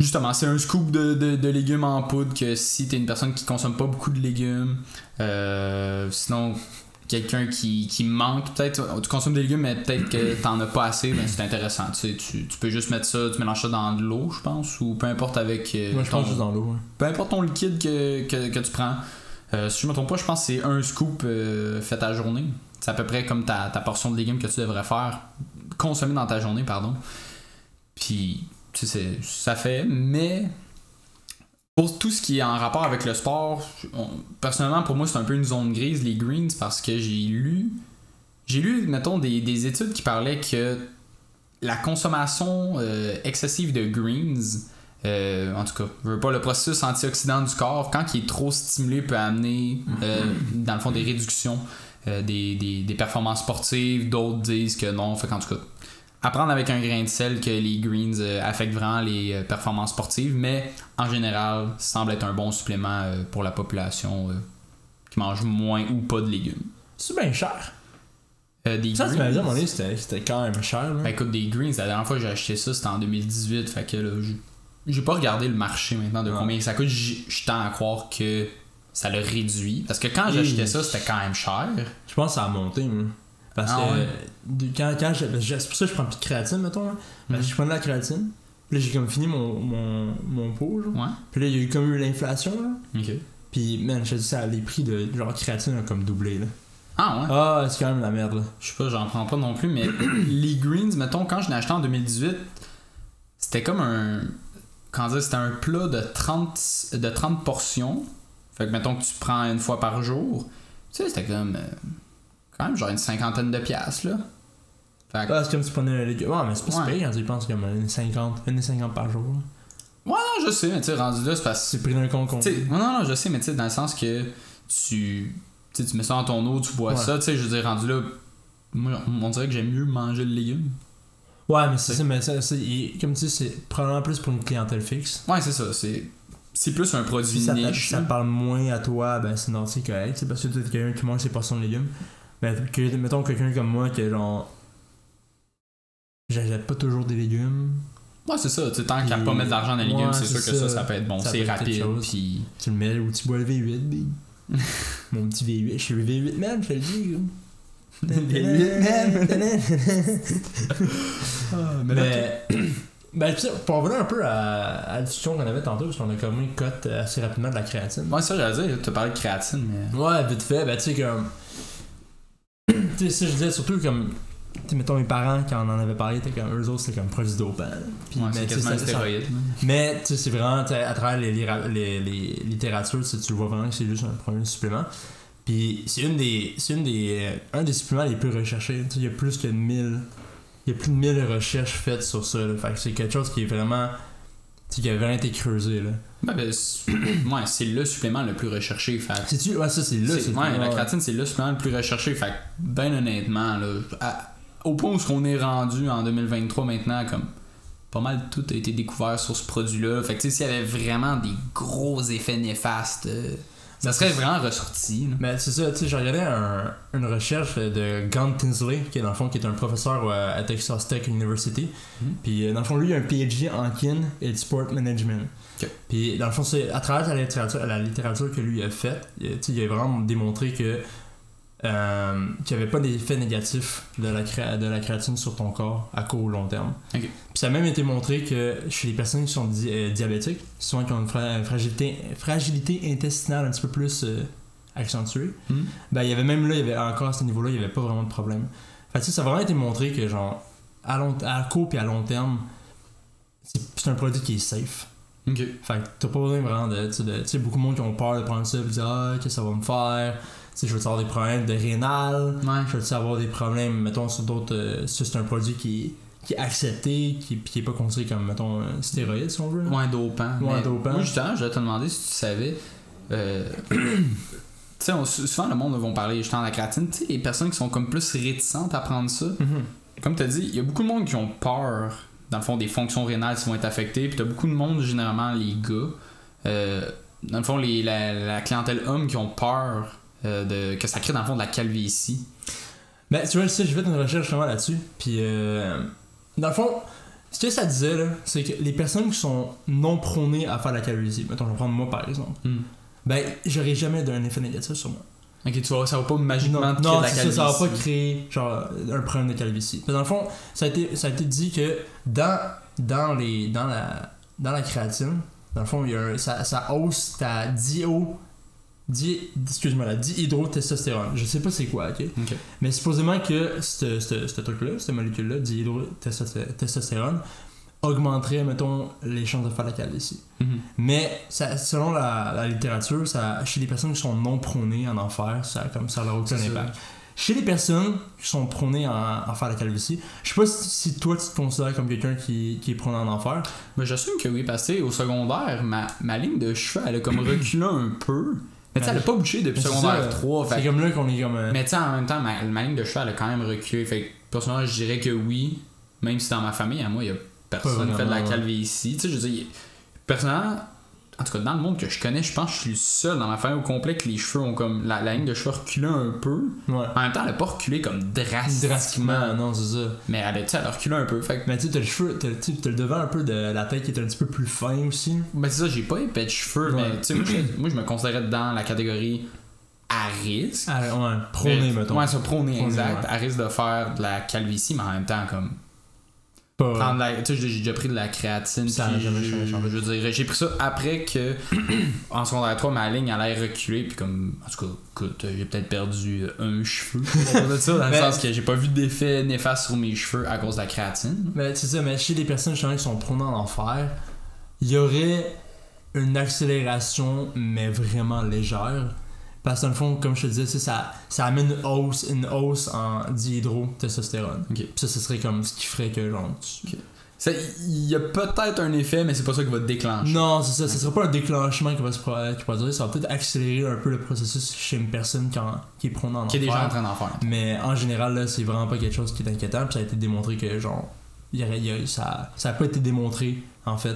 Speaker 1: Justement, c'est un scoop de, de- de légumes en poudre que si t'es une personne qui consomme pas beaucoup de légumes, euh, sinon quelqu'un qui, qui manque, peut-être, tu consommes des légumes, mais peut-être que t'en as pas assez, ben c'est intéressant. Tu, sais, tu, peux juste mettre ça, tu mélanges ça dans de l'eau, je pense, ou peu importe avec euh,
Speaker 2: Moi, je
Speaker 1: ton,
Speaker 2: pense juste dans l'eau, hein.
Speaker 1: peu importe ton liquide que, que, que tu prends. Euh, si je me trompe pas, je pense que c'est un scoop euh, fait à la journée. C'est à peu près comme ta, ta portion de légumes que tu devrais faire, consommer dans ta journée, pardon. Puis, tu sais, ça fait, mais pour tout ce qui est en rapport avec le sport, on- personnellement, pour moi, c'est un peu une zone grise, les greens, parce que j'ai lu, j'ai lu, mettons, des, des études qui parlaient que la consommation euh, excessive de greens, euh, en tout cas, je veux pas le processus antioxydant du corps, quand il est trop stimulé, peut amener, euh, dans le fond, des réductions euh, des, des- des performances sportives. D'autres disent que non. Fait qu'en tout cas, apprendre avec un grain de sel que les greens euh, affectent vraiment les euh, performances sportives, mais en général, ça semble être un bon supplément euh, pour la population qui mange moins ou pas de légumes.
Speaker 2: C'est bien cher.
Speaker 1: Euh, des
Speaker 2: Ça, tu
Speaker 1: greens-
Speaker 2: m'avais dit à c'était quand même cher, là.
Speaker 1: Ben, écoute, des greens, la dernière fois que j'ai acheté ça, c'était en 2018. Fait que là, j'ai- pas regardé le marché maintenant de
Speaker 2: Ouais.
Speaker 1: combien ça coûte. Je tends à croire que ça l'a réduit. Parce que quand j'achetais ça, c'était quand même cher.
Speaker 2: Je pense que ça a monté, moi. Parce
Speaker 1: Ah
Speaker 2: que
Speaker 1: ouais?
Speaker 2: quand, quand je- c'est pour ça que je prends plus de créatine, mettons. Parce que
Speaker 1: Mhm.
Speaker 2: je prends de la créatine. Puis là, j'ai comme fini mon, mon, mon pot, genre.
Speaker 1: Ouais.
Speaker 2: Puis là, il y a eu comme eu l'inflation, là.
Speaker 1: Ok.
Speaker 2: Puis, man, je te dis, ça, les prix de genre créatine ont comme doublé, là.
Speaker 1: Ah ouais?
Speaker 2: Ah, c'est quand même la merde, là.
Speaker 1: Je sais pas, j'en prends pas non plus, mais les greens, mettons, quand je l'ai acheté en 2018, c'était comme un. Comment dire, c'était un plat de 30, de 30 portions. Fait que mettons que tu prends une fois par jour. Tu sais, c'était comme. euh, quand même genre une cinquantaine de piastres, là. Fait que-
Speaker 2: Ah, c'est comme si tu prenais un légume. Ouais, mais c'est pas si
Speaker 1: Ouais.
Speaker 2: pire quand tu y penses, comme une 50, une 50 par jour. là.
Speaker 1: Ouais, non, je sais, mais tu sais, rendu là, c'est parce que.
Speaker 2: C'est pris d'un concombre.
Speaker 1: tu Non, non, non, je sais, mais tu sais, dans le sens que tu. Tu sais, tu mets ça dans ton eau, tu bois
Speaker 2: Ouais.
Speaker 1: ça, tu sais, je veux dire, rendu là. Moi, on dirait que j'aime mieux manger le légume.
Speaker 2: Ouais, mais c'est ça, mais ça, comme tu sais, c'est probablement plus pour une clientèle fixe.
Speaker 1: Ouais, c'est ça. C'est, c'est plus un produit
Speaker 2: Si ça,
Speaker 1: niche.
Speaker 2: ça
Speaker 1: là.
Speaker 2: parle moins à toi, ben c'est non, c'est correct. C'est parce que t'es quelqu'un qui mange ses portions de légumes. Mais que, mettons quelqu'un comme moi qui est genre. J'achète pas toujours des légumes.
Speaker 1: Ouais, c'est ça. Tu sais, tant qu'à pas mettre de l'argent dans les légumes,
Speaker 2: Ouais,
Speaker 1: c'est sûr
Speaker 2: c'est
Speaker 1: que ça,
Speaker 2: ça.
Speaker 1: ça peut être bon.
Speaker 2: Ça
Speaker 1: C'est rapide. Puis.
Speaker 2: Tu le mets où tu bois le V8, big. Mon petit V8. Je suis le V8 man, je te le dis. Mais, ben, tu sais, pour revenir un peu à, à la discussion qu'on avait tantôt, parce qu'on a comme une cote assez rapidement de la créatine.
Speaker 1: Ouais, ça, j'allais dire, tu parlé de créatine, mais.
Speaker 2: Ouais, vite fait, ben, tu sais, comme. Tu sais, ça, je disais surtout comme. Mettons, mes parents, quand on en avait parlé, étaient comme, eux autres, c'était comme. Puis,
Speaker 1: Ouais,
Speaker 2: mais,
Speaker 1: c'est
Speaker 2: tu sais, mais tu sais, c'est vraiment, à travers les, les, les, littératures, tu le vois vraiment que c'est juste un premier supplément. Puis c'est une des, c'est une des, euh, un des suppléments les plus recherchés. Tu sais, il y a plus que 1000, il y a plus de 1000 recherches faites sur ça. Là. Fait que c'est quelque chose qui est vraiment, qui a vraiment été creusé là.
Speaker 1: Ben, ben, c'est- ouais, c'est le supplément le plus recherché. Fait
Speaker 2: C'est-tu, ouais, ça c'est
Speaker 1: ouais, la créatine, c'est le supplément le plus recherché. Fait ben honnêtement, là, à- au point où on est rendu en 2023 maintenant, comme pas mal tout a été découvert sur ce produit-là. Fait que, tu sais, s'il y avait vraiment des gros effets néfastes, euh, ça serait vraiment ressorti. là.
Speaker 2: Mais c'est ça, tu sais, j'ai regardé un- une recherche de Gant Tinsley, qui est dans le fond qui est un professeur euh, à Texas Tech University.
Speaker 1: Mhm.
Speaker 2: Puis euh, dans le fond, lui, il a un PhD en kin et sport management. Puis dans le fond, c'est à travers la littérature, la littérature que lui a faite, sais, il a vraiment démontré que euh, qu'il n'y avait pas d'effet négatif de la, cré- de la créatine sur ton corps à court ou long terme. Puis ça a même été montré que chez les personnes qui sont di- euh, diabétiques, souvent qui ont une fra- fragilité, fragilité intestinale un petit peu plus euh, accentuée, ben il y avait même là, il y avait encore à ce niveau-là, il y avait pas vraiment de problème. Fait que, ça a vraiment été montré que genre à, long, à court et à long terme, c'est c'est un produit qui est safe.
Speaker 1: Ok.
Speaker 2: Fait que t'as pas besoin vraiment de. Tu sais, beaucoup de monde qui ont peur de prendre ça et dire Ah, qu'est-ce que ça va me faire? Tu sais, je vais avoir des problèmes de rénal,
Speaker 1: Ouais.
Speaker 2: je vais avoir des problèmes, mettons, sur d'autres. euh, ça, c'est un produit qui, qui est accepté, qui, qui est pas considéré comme, mettons, un stéroïde si on veut. là.
Speaker 1: Ouais, dopant.
Speaker 2: Ouais,
Speaker 1: Mais
Speaker 2: dopant.
Speaker 1: Moi, justement, je vais te demander si tu savais. euh, tu sais, souvent le monde vont parler justement de la créatine. Tu sais, les personnes qui sont comme plus réticentes à prendre ça,
Speaker 2: Mhm.
Speaker 1: comme tu as dit, il y a beaucoup de monde qui ont peur, dans le fond, des fonctions rénales qui vont être affectées. Puis tu as beaucoup de monde, généralement, les gars, euh, dans le fond, les, la, la clientèle homme qui ont peur euh, de, que ça crée, dans le fond, de la calvitie.
Speaker 2: Ben, tu vois, ça, j'ai fait une recherche justement là-dessus. Puis, euh, dans le fond, ce que ça disait, là, c'est que les personnes qui sont non prônées à faire la calvitie, mettons, je vais prendre moi par exemple, ben, j'aurais jamais d'un effet négatif sur moi.
Speaker 1: Ok, tu vois, ça va pas magiquement
Speaker 2: Non,
Speaker 1: créer
Speaker 2: non
Speaker 1: de la calvitie.
Speaker 2: ça, ça va pas créer genre un problème de calvitie. Parce Dans le fond, ça a été, ça a été dit que dans, dans, les, dans, la, dans la créatine, dans le fond, il y a un- ça, ça hausse ta dio, di, excuse-moi, la dihydrotestostérone. Je sais pas c'est quoi, ok?
Speaker 1: Ok.
Speaker 2: Mais supposément que ce truc-là, cette molécule-là, dihydrotestostérone, augmenterait, mettons, les chances de faire la calvitie.
Speaker 1: Mhm.
Speaker 2: Mais ça, selon la, la littérature, ça, chez les personnes qui sont non prônées en en faire, ça, comme ça n'a aucun impact. Chez les personnes qui sont prônées en, en faire la calvitie, je sais pas si, si toi tu te considères comme quelqu'un qui, qui est prôné en en faire.
Speaker 1: Ben, j'assume que oui, parce que au secondaire, ma, ma ligne de cheveux, elle a comme reculé un peu. Mais tu sais, elle a pas bougé depuis secondaire
Speaker 2: ça,
Speaker 1: 3. fait
Speaker 2: C'est comme là qu'on est comme. euh,
Speaker 1: Mais tu sais, en même temps, ma, ma ligne de cheveux, elle a quand même reculé. Fait personnellement, je dirais que oui. Même si dans ma famille, à moi, il y a personne fait de la calvitie. Tu sais, je veux dire, personnellement, en tout cas, dans le monde que je connais, je pense que je suis le seul dans ma famille au complet que les cheveux ont comme. La, la ligne de cheveux reculé un peu.
Speaker 2: ouais.
Speaker 1: En même temps, elle a pas reculé comme drastiquement.
Speaker 2: Drastiquement, non, c'est ça.
Speaker 1: Mais elle a, tu sais, elle a reculé un peu. Fait que,
Speaker 2: Mais tu sais, t'as le cheveu, t'as, le devant un peu de la tête qui est un petit peu plus fin aussi.
Speaker 1: Ben c'est ça, j'ai pas épais de cheveux,
Speaker 2: Ouais.
Speaker 1: mais tu sais, moi, je- moi je me considérais dans la catégorie à risque.
Speaker 2: Ah, ouais, prôné, mettons.
Speaker 1: Ouais, ça prôné,
Speaker 2: Prôné,
Speaker 1: exact.
Speaker 2: ouais.
Speaker 1: À risque de faire de la calvitie, mais en même temps, comme.
Speaker 2: Pas-
Speaker 1: Prendre la. Tu sais, j'ai déjà pris de la créatine.
Speaker 2: Ça jamais
Speaker 1: je-
Speaker 2: changé.
Speaker 1: Je veux dire, j'ai pris ça après que, en secondaire 3, ma ligne allait reculer, puis comme. En tout cas, écoute, j'ai peut-être perdu un cheveu. à cause de ça, dans le sens que j'ai pas vu d'effet néfaste sur mes cheveux à cause de la créatine.
Speaker 2: Mais c'est ça, mais chez les personnes justement qui sont prônées en enfer, il y aurait une accélération, mais vraiment légère. Parce que dans le fond, comme je te disais, ça, ça amène une hausse, une hausse en dihydrotestostérone. Puis ça, ce serait comme ce qui ferait que genre. tu-
Speaker 1: Il y a peut-être un effet, mais c'est pas ça qui va te déclencher.
Speaker 2: Non, c'est ça. Ce serait pas un déclenchement qui va se qui va durer. Ça va peut-être accélérer un peu le processus chez une personne qui, en- qui est prônée en
Speaker 1: Qui est déjà en train d'en faire.
Speaker 2: Mais en général, là, c'est vraiment pas quelque chose qui est inquiétant. Puis ça a été démontré que, genre, il y il y a- ça, ça a pas été démontré, en fait,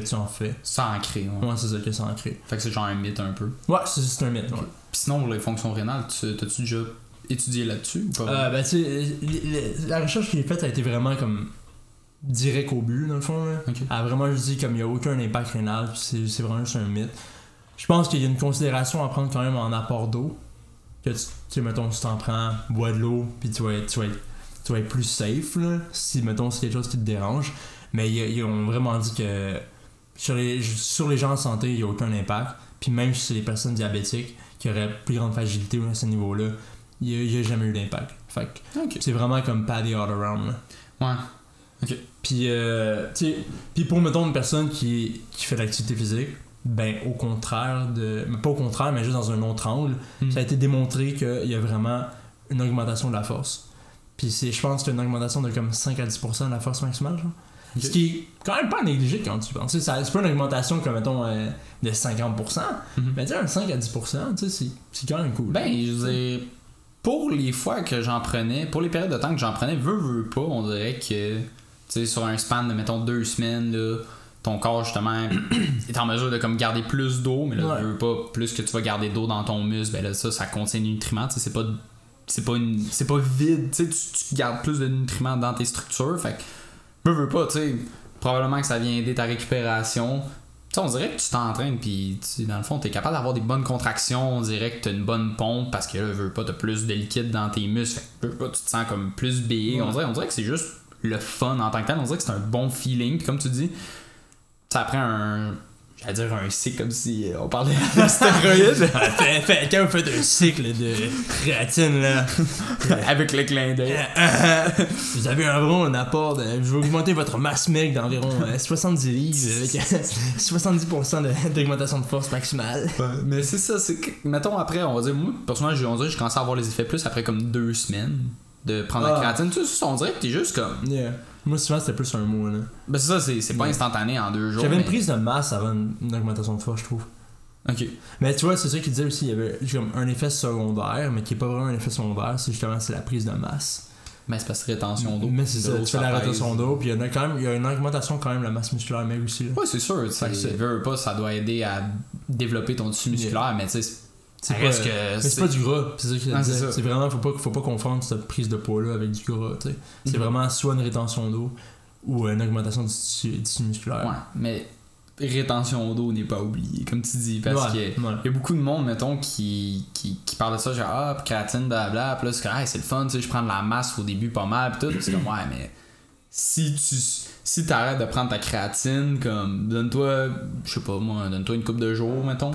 Speaker 2: que tu en fais.
Speaker 1: Sans ancré, ouais.
Speaker 2: Ouais, c'est ça, que en crée.
Speaker 1: Fait que c'est genre un mythe un peu.
Speaker 2: Ouais, c'est c'est un mythe. ouais.
Speaker 1: Puis sinon, pour les fonctions rénales, tu- t'as-tu déjà étudié là-dessus ou pas?
Speaker 2: Euh, ben, tu la recherche qui est faite a été vraiment comme direct au but, dans le fond. Là. Elle a vraiment juste dit comme il n'y a aucun impact rénal, c'est c'est vraiment juste un mythe. Je pense qu'il y a une considération à prendre quand même en apport d'eau. Que tu tu sais, mettons, si t'en prends, bois de l'eau, puis tu vas, être, tu, vas être, tu vas être plus safe, là, si, mettons, c'est quelque chose qui te dérange. Mais ils, ils ont vraiment dit que sur les, sur les gens en santé, il n'y a aucun impact. Puis même si c'est les personnes diabétiques qui auraient plus grande fragilité à ce niveau-là, il n'y a, jamais eu d'impact. Fait que
Speaker 1: Ok.
Speaker 2: c'est vraiment comme paddy all around. Là.
Speaker 1: Ouais.
Speaker 2: Puis, euh, puis pour, mettons, une personne qui, qui fait de l'activité physique, ben, au contraire de. mais Pas au contraire, mais juste dans un autre angle,
Speaker 1: Mm.
Speaker 2: ça a été démontré qu'il y a vraiment une augmentation de la force. Puis je pense que c'est une augmentation de comme 5 à 10% de la force maximale, genre. Ce qui est quand même pas négligé quand tu penses. C'est pas une augmentation comme, mettons, euh, de 50%,
Speaker 1: Mhm.
Speaker 2: mais tu un 5 à 10%, tu sais, c'est- quand même cool.
Speaker 1: Ben, je dire, pour les fois que j'en prenais, pour les périodes de temps que j'en prenais, veux, veux pas, on dirait que, tu sais, sur un span de, mettons, deux semaines, là, ton corps, justement, est en mesure de comme garder plus d'eau, mais là,
Speaker 2: Ouais.
Speaker 1: veux pas, plus que tu vas garder d'eau dans ton muscle, ben là, ça, ça contient des nutriments, tu sais, c'est pas, c'est pas, une- c'est pas vide, tu sais, tu- tu gardes plus de nutriments dans tes structures, fait que, veux, veux pas, tu sais, probablement que ça vient aider ta récupération, tu sais, on dirait que tu t'entraînes, puis dans le fond, tu es capable d'avoir des bonnes contractions. On dirait que tu as une bonne pompe parce que là, veux pas, tu plus de liquide dans tes muscles. Fait que veux pas, tu te sens comme plus béé. On, dirait, on dirait que c'est juste le fun en tant que tel. On dirait que c'est un bon feeling. Puis comme tu dis, ça après un. J'allais dire un cycle comme si euh, on parlait de stéroïdes.
Speaker 2: fait, quand vous faites un cycle de créatine, là,
Speaker 1: avec le clin d'œil.
Speaker 2: vous avez un un apport de. Je vais augmenter votre masse mec d'environ euh, 70 livres avec 70% de- d'augmentation de force maximale.
Speaker 1: Mais c'est ça, c'est que, mettons après, on va dire, moi, personnellement, j'ai- on dirait je commence à avoir les effets plus après comme deux semaines de prendre la
Speaker 2: Ah.
Speaker 1: créatine. Tu sais, on dirait que t'es juste comme.
Speaker 2: Yeah. Moi, souvent, c'était plus un mois, là.
Speaker 1: Ben c'est ça, c'est c'est pas
Speaker 2: Ouais.
Speaker 1: instantané en deux jours.
Speaker 2: J'avais
Speaker 1: mais-
Speaker 2: une prise de masse avant une, une augmentation de force, je trouve.
Speaker 1: Ok.
Speaker 2: Mais tu vois, c'est ça qu'il disait aussi, il y avait comme un effet secondaire, mais qui est pas vraiment un effet secondaire, c'est justement c'est la prise de masse.
Speaker 1: Mais c'est parce que rétention d'eau.
Speaker 2: Mais c'est ça, tu fais la rétention d'eau, puis il y en a quand même, il y a une augmentation quand même de la masse musculaire, mais aussi. Là.
Speaker 1: Ouais, c'est sûr. Tu veux pas, ça doit aider à développer ton tissu musculaire, mais tu sais,
Speaker 2: C'est pas-
Speaker 1: que.
Speaker 2: Mais c'est pas du gras, c'est ça qu'il
Speaker 1: Ah, c'est
Speaker 2: vraiment, faut pas, faut pas confondre cette prise de poids-là avec du gras. C'est
Speaker 1: Mhm.
Speaker 2: vraiment soit une rétention d'eau ou une augmentation du tissu, du tissu musculaire.
Speaker 1: Ouais, mais rétention d'eau n'est pas oubliée, comme tu dis, parce que.
Speaker 2: ouais, ouais.
Speaker 1: Il y a beaucoup de monde, mettons, qui, qui, qui parle de ça, genre, ah, puis créatine, blabla, puis là, c'est Hey, c'est le fun, tu sais, je prends de la masse au début pas mal, pis tout. C'est comme, ouais, mais si tu si t'arrêtes de prendre ta créatine, comme, donne-toi, je sais pas moi, donne-toi une coupe de jours, mettons,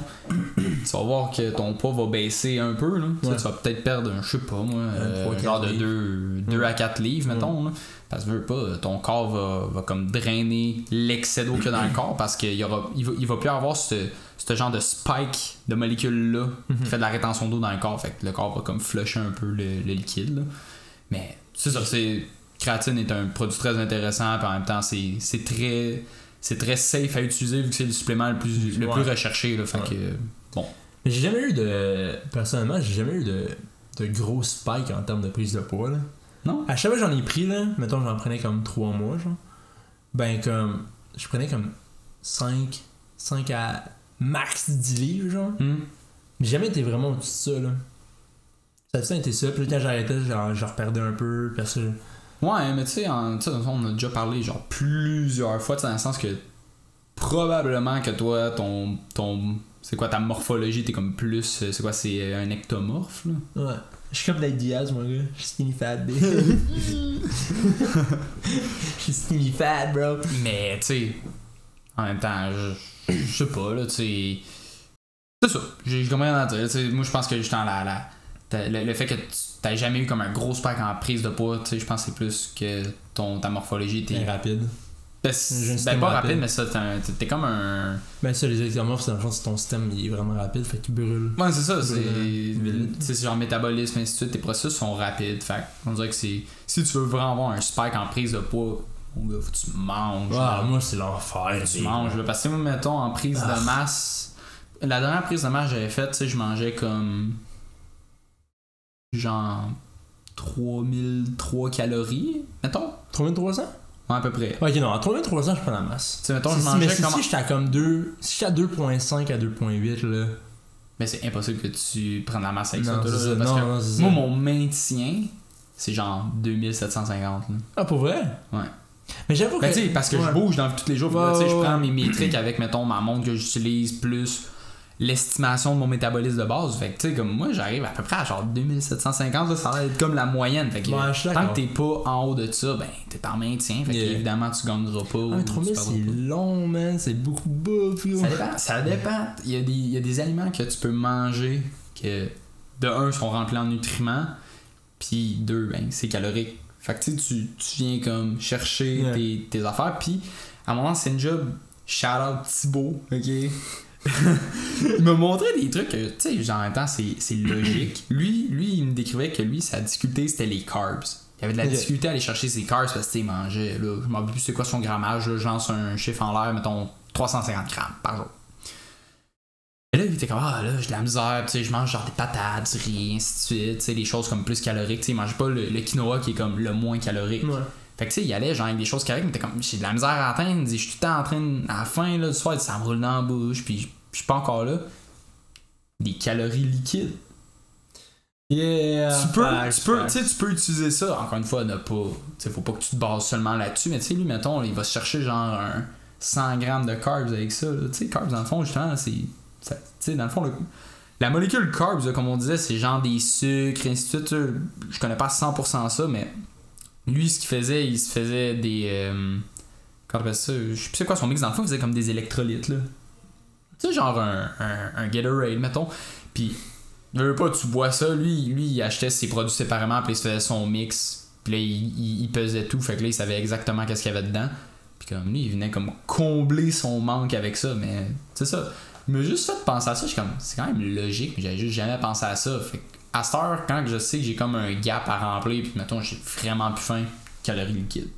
Speaker 1: tu vas voir que ton poids va baisser un peu, là. Tu sais,
Speaker 2: Ouais.
Speaker 1: Tu vas peut-être perdre, un, je sais pas moi, euh,
Speaker 2: quatre
Speaker 1: genre de
Speaker 2: livres.
Speaker 1: 2
Speaker 2: Ouais.
Speaker 1: à 4 livres, mettons, là. Parce que veux pas, ton corps va, va comme drainer l'excès d'eau qu'il y a dans le corps parce qu'il y aura, il va, il va plus avoir ce, ce genre de spike de molécules-là
Speaker 2: Mhm.
Speaker 1: qui fait de la rétention d'eau dans le corps. Fait que le corps va comme flusher un peu le, le liquide. là. Mais c'est ça, c'est. Créatine est un produit très intéressant, puis en même temps, c'est très. C'est très safe à utiliser vu que c'est le supplément le plus, le
Speaker 2: Ouais.
Speaker 1: plus recherché. Là, fait
Speaker 2: Ouais.
Speaker 1: que.
Speaker 2: Mais j'ai jamais eu de. Personnellement, j'ai jamais eu de, de gros spike en termes de prise de poids, là.
Speaker 1: Non?
Speaker 2: À chaque fois que j'en ai pris, là, mettons, j'en prenais comme 3 mois, genre. Ben, comme. Je prenais comme 5, 5 à max 10 livres, genre. Mais j'ai jamais été vraiment au-dessus de ça, là. Ça a été ça. Puis quand j'arrêtais, genre, je reperdais un peu. Parce que.
Speaker 1: Ouais, mais tu sais, en- tu sais, dans le fond, on a déjà parlé genre plusieurs fois, dans le sens que probablement que toi, ton. ton c'est quoi ta morphologie, t'es comme plus. euh, C'est quoi, c'est euh, un ectomorphe, là?
Speaker 2: Ouais. Je suis comme Nate Diaz, mon gars. Je suis skinny fat. Je suis skinny fat, bro.
Speaker 1: Mais, tu sais, en même temps, je, je sais pas, là, tu sais. C'est ça, j'ai comme rien à dire. moi, je pense que justement, la, la, t'as- le, le fait que tu t'as jamais eu comme un gros spike en prise de poids, tu sais, je pense que c'est plus que ton, ta morphologie était.
Speaker 2: Rapide.
Speaker 1: Ben, ben, pas
Speaker 2: rapide.
Speaker 1: mais ça, t'es comme un.
Speaker 2: Ben ça, les ectomorphes, c'est dans le fond, ton système, il est vraiment rapide, fait qu'il brûle.
Speaker 1: Ouais, c'est ça, c'est. Sais, C'est genre métabolisme, ainsi de suite, tes processus sont rapides. Fait on dirait que c'est. Si tu veux vraiment avoir un spike en prise de poids, mon gars, faut que tu manges.
Speaker 2: Ah,
Speaker 1: là.
Speaker 2: moi, c'est l'enfer.
Speaker 1: tu manges, là. Parce que mettons, en prise
Speaker 2: Ah.
Speaker 1: de masse. La dernière prise de masse que j'avais faite, tu sais, je mangeais comme. Genre. 3003 calories, mettons.
Speaker 2: 3300?
Speaker 1: Ouais, à peu près.
Speaker 2: Ok, non, à 3300, je prends la masse.
Speaker 1: Tu sais, mettons,
Speaker 2: Si-
Speaker 1: je mangeais
Speaker 2: mais si,
Speaker 1: comme.
Speaker 2: si j'étais à comme 2, si j'étais à 2.5 à 2.8, là.
Speaker 1: Mais c'est impossible que tu prennes la masse avec ça,
Speaker 2: Non,
Speaker 1: toi, là,
Speaker 2: ça.
Speaker 1: parce
Speaker 2: Non,
Speaker 1: que
Speaker 2: non,
Speaker 1: moi,
Speaker 2: ça.
Speaker 1: mon maintien, c'est genre 2750. là.
Speaker 2: Ah, pour vrai?
Speaker 1: Ouais.
Speaker 2: Mais j'avoue
Speaker 1: Ben,
Speaker 2: que.
Speaker 1: tu sais, parce que je bouge dans tous les jours. tu sais, je prends mes métriques avec, mettons, ma montre que j'utilise, plus l'estimation de mon métabolisme de base. Fait que, tu sais, comme moi, j'arrive à peu près à genre 2750, là, ça va être comme la moyenne. Fait que,
Speaker 2: Ouais,
Speaker 1: tant que t'es pas en haut de ça, ben, t'es en maintien. Fait que, évidemment, tu gagneras pas.
Speaker 2: Ah,
Speaker 1: ou
Speaker 2: mais
Speaker 1: tu
Speaker 2: 3000,
Speaker 1: perdras
Speaker 2: c'est long, man. C'est beaucoup puis
Speaker 1: Ça dépend. Ça dépend. Il y, a des, il y a des aliments que tu peux manger que, de un, sont remplis en nutriments, puis deux, ben, c'est calorique. Fait que tu, sais, tu viens comme chercher tes, tes affaires, puis à un moment, c'est une job. Shout out Thibaut, ok? Il m'a montré des trucs que, tu sais, genre, en même temps, c'est c'est logique. Lui, lui, il me décrivait que lui, sa difficulté, c'était les carbs. Il avait de la difficulté à aller chercher ses carbs parce que, tu sais, il mangeait, là, je m'en rappelle plus c'est quoi son grammage, là, genre, c'est un chiffre en l'air, mettons, 350 grammes par jour. Et là, il était comme, ah là, j'ai de la misère, tu sais, je mange genre des patates, du riz, ainsi de suite, tu sais, des choses comme plus caloriques, tu sais, il mange pas le, le quinoa qui est comme le moins calorique.
Speaker 2: Ouais.
Speaker 1: Fait que tu sais, il allait genre avec des choses correctes, mais t'es comme, j'ai de la misère à atteindre, je suis tout le temps en train, à la fin là, du soir, ça me roule dans la bouche, puis je suis pas encore là. Des calories liquides.
Speaker 2: Yeah.
Speaker 1: tu peux,
Speaker 2: facts,
Speaker 1: tu peux, tu peux utiliser ça. Encore une fois, ne pas, faut pas que tu te bases seulement là-dessus, mais tu sais, lui, mettons, il va se chercher genre un 100 grammes de carbs avec ça. Tu sais, carbs, dans le fond, justement, c'est, tu sais, dans le fond, le- la molécule carbs, là, comme on disait, c'est genre des sucres, ainsi de suite. Je connais pas 100% ça, mais lui, ce qu'il faisait, il se faisait des, euh, comment ça, je sais quoi son mix, fond, il faisait comme des électrolytes, là. Tu sais, genre un, un, un Gatorade, mettons. Puis, veux pas, tu bois ça. Lui, lui, il achetait ses produits séparément, puis il se faisait son mix. Puis là, il, il- il pesait tout. Fait que là, il savait exactement qu'est-ce qu'il y avait dedans. Puis comme lui, il venait comme combler son manque avec ça. Mais c'est ça. Il m'a juste fait penser à ça. Je suis comme, c'est quand même logique, mais j'avais juste jamais pensé à ça. Fait que à cette heure, quand je sais que j'ai comme un gap à remplir, puis mettons, j'ai vraiment plus faim, calories liquides.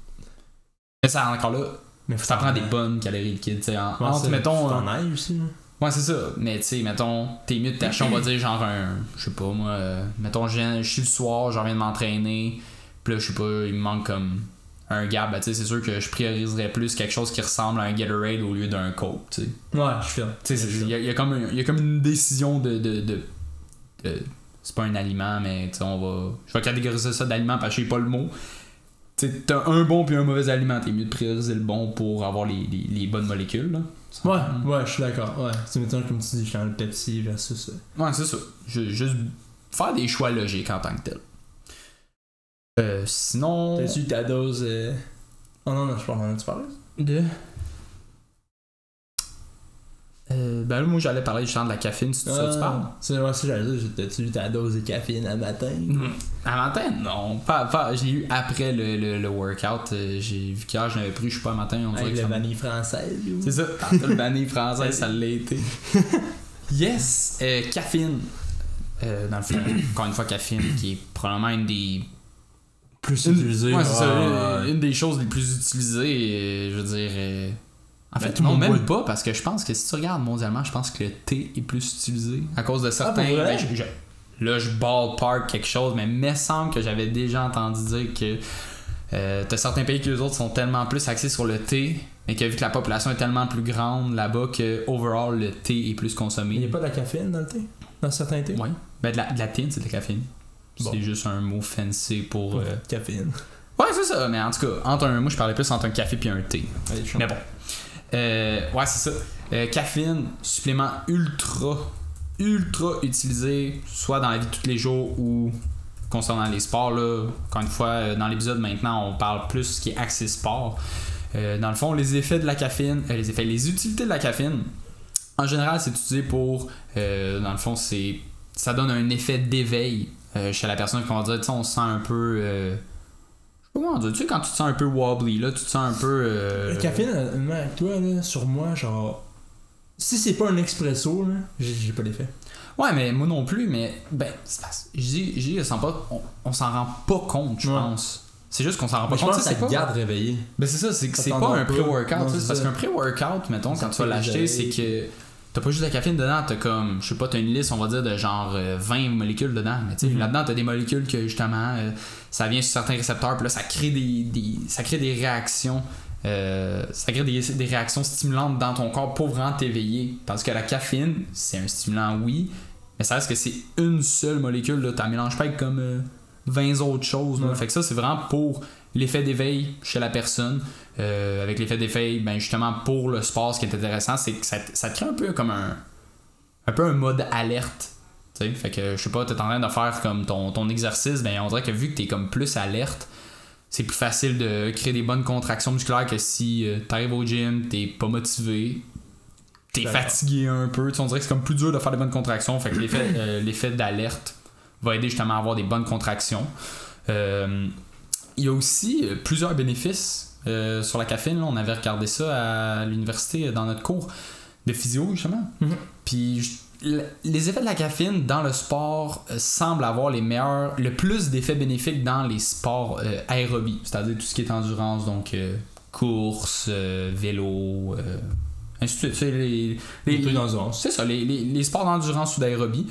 Speaker 1: Mais ça, encore là,
Speaker 2: Mais
Speaker 1: ça prend des bonnes calories liquides. tu sais, en-
Speaker 2: Ouais,
Speaker 1: entre, mettons. Euh,
Speaker 2: ailles aussi, là.
Speaker 1: Ouais, c'est ça. Mais tu sais, mettons, t'es mieux de t'acheter, on va dire, genre un. Je sais pas, moi. euh, mettons, je viens- suis le soir, je reviens de m'entraîner. Puis là, je sais pas, il me manque comme un gap. Ben, tu sais, c'est sûr que je prioriserais plus quelque chose qui ressemble à un Gatorade au lieu d'un Coke, tu sais.
Speaker 2: Ouais, je suis.
Speaker 1: Tu sais, c'est- il y, a- il y a comme un- il y a comme une décision de. de, de, de- c'est pas un aliment, mais tu sais, on va. Je vais catégoriser ça d'aliment parce que je sais pas le mot. Tu sais, t'as un bon puis un mauvais aliment, t'es mieux de prioriser le bon pour avoir les, les, les bonnes molécules, là.
Speaker 2: Ouais, ouais, je suis d'accord. Ouais. C'est mettons, comme tu dis, je suis dans le Pepsi versus. euh,
Speaker 1: Ouais, c'est ça. Ju- Juste faire des choix logiques en tant que tel. Euh, sinon.
Speaker 2: T'as-tu ta dose. euh, Oh non, non, je parle, en as-tu parlé?
Speaker 1: De? Euh, ben là, moi, j'allais parler du champ de la caféine, c'est de ça que tu parles.
Speaker 2: Ah, C'est ouais, c'est j'allais dire, t'as-tu eu ta dose de caféine à matin?
Speaker 1: Mhm. À matin, non. Pas, pas, je l'ai eu après le, le, le workout. Euh, J'ai vu qu'hier, je n'avais pris, je suis pas un matin. On
Speaker 2: Avec
Speaker 1: me-
Speaker 2: vanille française.
Speaker 1: C'est ça. Tantôt, le vanille français, ça l'a été. Yes! Euh, caféine. Euh, dans le fond, encore une fois, caféine, qui est probablement une des
Speaker 2: Plus
Speaker 1: Une-
Speaker 2: utilisé.
Speaker 1: Ouais, c'est ça.
Speaker 2: ouais.
Speaker 1: Une, une des choses les plus utilisées, euh, je veux dire. En
Speaker 2: Ben,
Speaker 1: fait,
Speaker 2: le
Speaker 1: non, même pas, parce que je pense que si tu regardes mondialement, je pense que le thé est plus utilisé à cause de certains.
Speaker 2: vrai?
Speaker 1: ben, je- je- là, je ballpark quelque chose, mais il me semble que j'avais déjà entendu dire que euh, t'as certains pays que les autres sont tellement plus axés sur le thé, mais que vu que la population est tellement plus grande là-bas, que overall le thé est plus consommé.
Speaker 2: Il n'y a pas de la caféine dans le thé? Dans certains thés?
Speaker 1: Ouais. Ben, de la, de la tine, c'est de la caféine.
Speaker 2: Bon.
Speaker 1: C'est juste un mot fancy pour. Euh,
Speaker 2: Caféine.
Speaker 1: Ouais, c'est ça, mais en tout cas, entre un, moi je parlais plus entre un café puis un thé. Mais bon. Euh, ouais, c'est ça. Euh, supplément ultra, ultra utilisé, soit dans la vie de tous les jours ou concernant les sports. Là. Encore une fois, euh, dans l'épisode maintenant, on parle plus ce qui est axé sport. Euh, dans le fond, les effets de la caféine, les effets, les utilités de la caféine, en général, c'est utilisé pour, dans le fond, c'est ça donne un effet d'éveil chez la personne. Qu'on va dire, on se sent un peu. euh, je sais pas comment dire, tu sais, quand tu te sens un peu wobbly, là, tu te sens un peu. euh,
Speaker 2: La caféine, honnêtement, avec toi, là, sur moi, genre. Si c'est pas un expresso, là, j'ai pas l'effet.
Speaker 1: Ouais, mais moi non plus, mais ben, je dis, pas- on, on s'en rend pas compte, je
Speaker 2: Ouais.
Speaker 1: pense. C'est juste qu'on s'en rend pas
Speaker 2: Mais je
Speaker 1: compte.
Speaker 2: pense que ça te garde réveillé.
Speaker 1: Ben c'est ça, c'est que c'est pas un pré-workout, parce qu'un pré-workout, mettons,
Speaker 2: Ça
Speaker 1: quand tu vas l'acheter, c'est que t'as pas juste la caféine dedans, t'as comme, je sais pas, t'as une liste, on va dire, de genre euh, 20 molécules dedans, mais tu sais,
Speaker 2: Mhm.
Speaker 1: là-dedans, t'as des molécules que justement, euh, ça vient sur certains récepteurs, puis là, ça crée des, des- ça crée des réactions. euh, ça crée des, des réactions stimulantes dans ton corps pour vraiment t'éveiller. Parce que la caféine, c'est un stimulant, oui, mais ça reste que c'est une seule molécule, là. T'en mélanges pas avec comme euh, 20 autres choses. là.
Speaker 2: Ouais.
Speaker 1: Fait que ça, c'est vraiment pour l'effet d'éveil chez la personne. Euh, avec l'effet d'éveil, ben justement, pour le sport, ce qui est intéressant, c'est que ça, te- ça te crée un peu comme un, un peu un mode alerte. Tu sais, fait que je sais pas, t'es en train de faire comme ton, ton exercice, ben on dirait que vu que t'es comme plus alerte, c'est plus facile de créer des bonnes contractions musculaires que si euh, t'arrives au gym, t'es pas motivé, t'es fatigué un peu. Tu sais, on dirait que c'est comme plus dur de faire des bonnes contractions. Fait que l'effet, euh, d'alerte va aider justement à avoir des bonnes contractions. Euh, il y a aussi plusieurs bénéfices euh, sur la caféine. là. On avait regardé ça à l'université euh, dans notre cours de physio, justement.
Speaker 2: Mhm.
Speaker 1: Puis les effets de la caféine dans le sport euh, semblent avoir les meilleurs, le plus d'effets bénéfiques dans les sports euh, aérobies, c'est-à-dire tout ce qui est endurance, donc course, vélo, ainsi de suite. Les- c'est ça, les, sports d'endurance ou d'aérobie.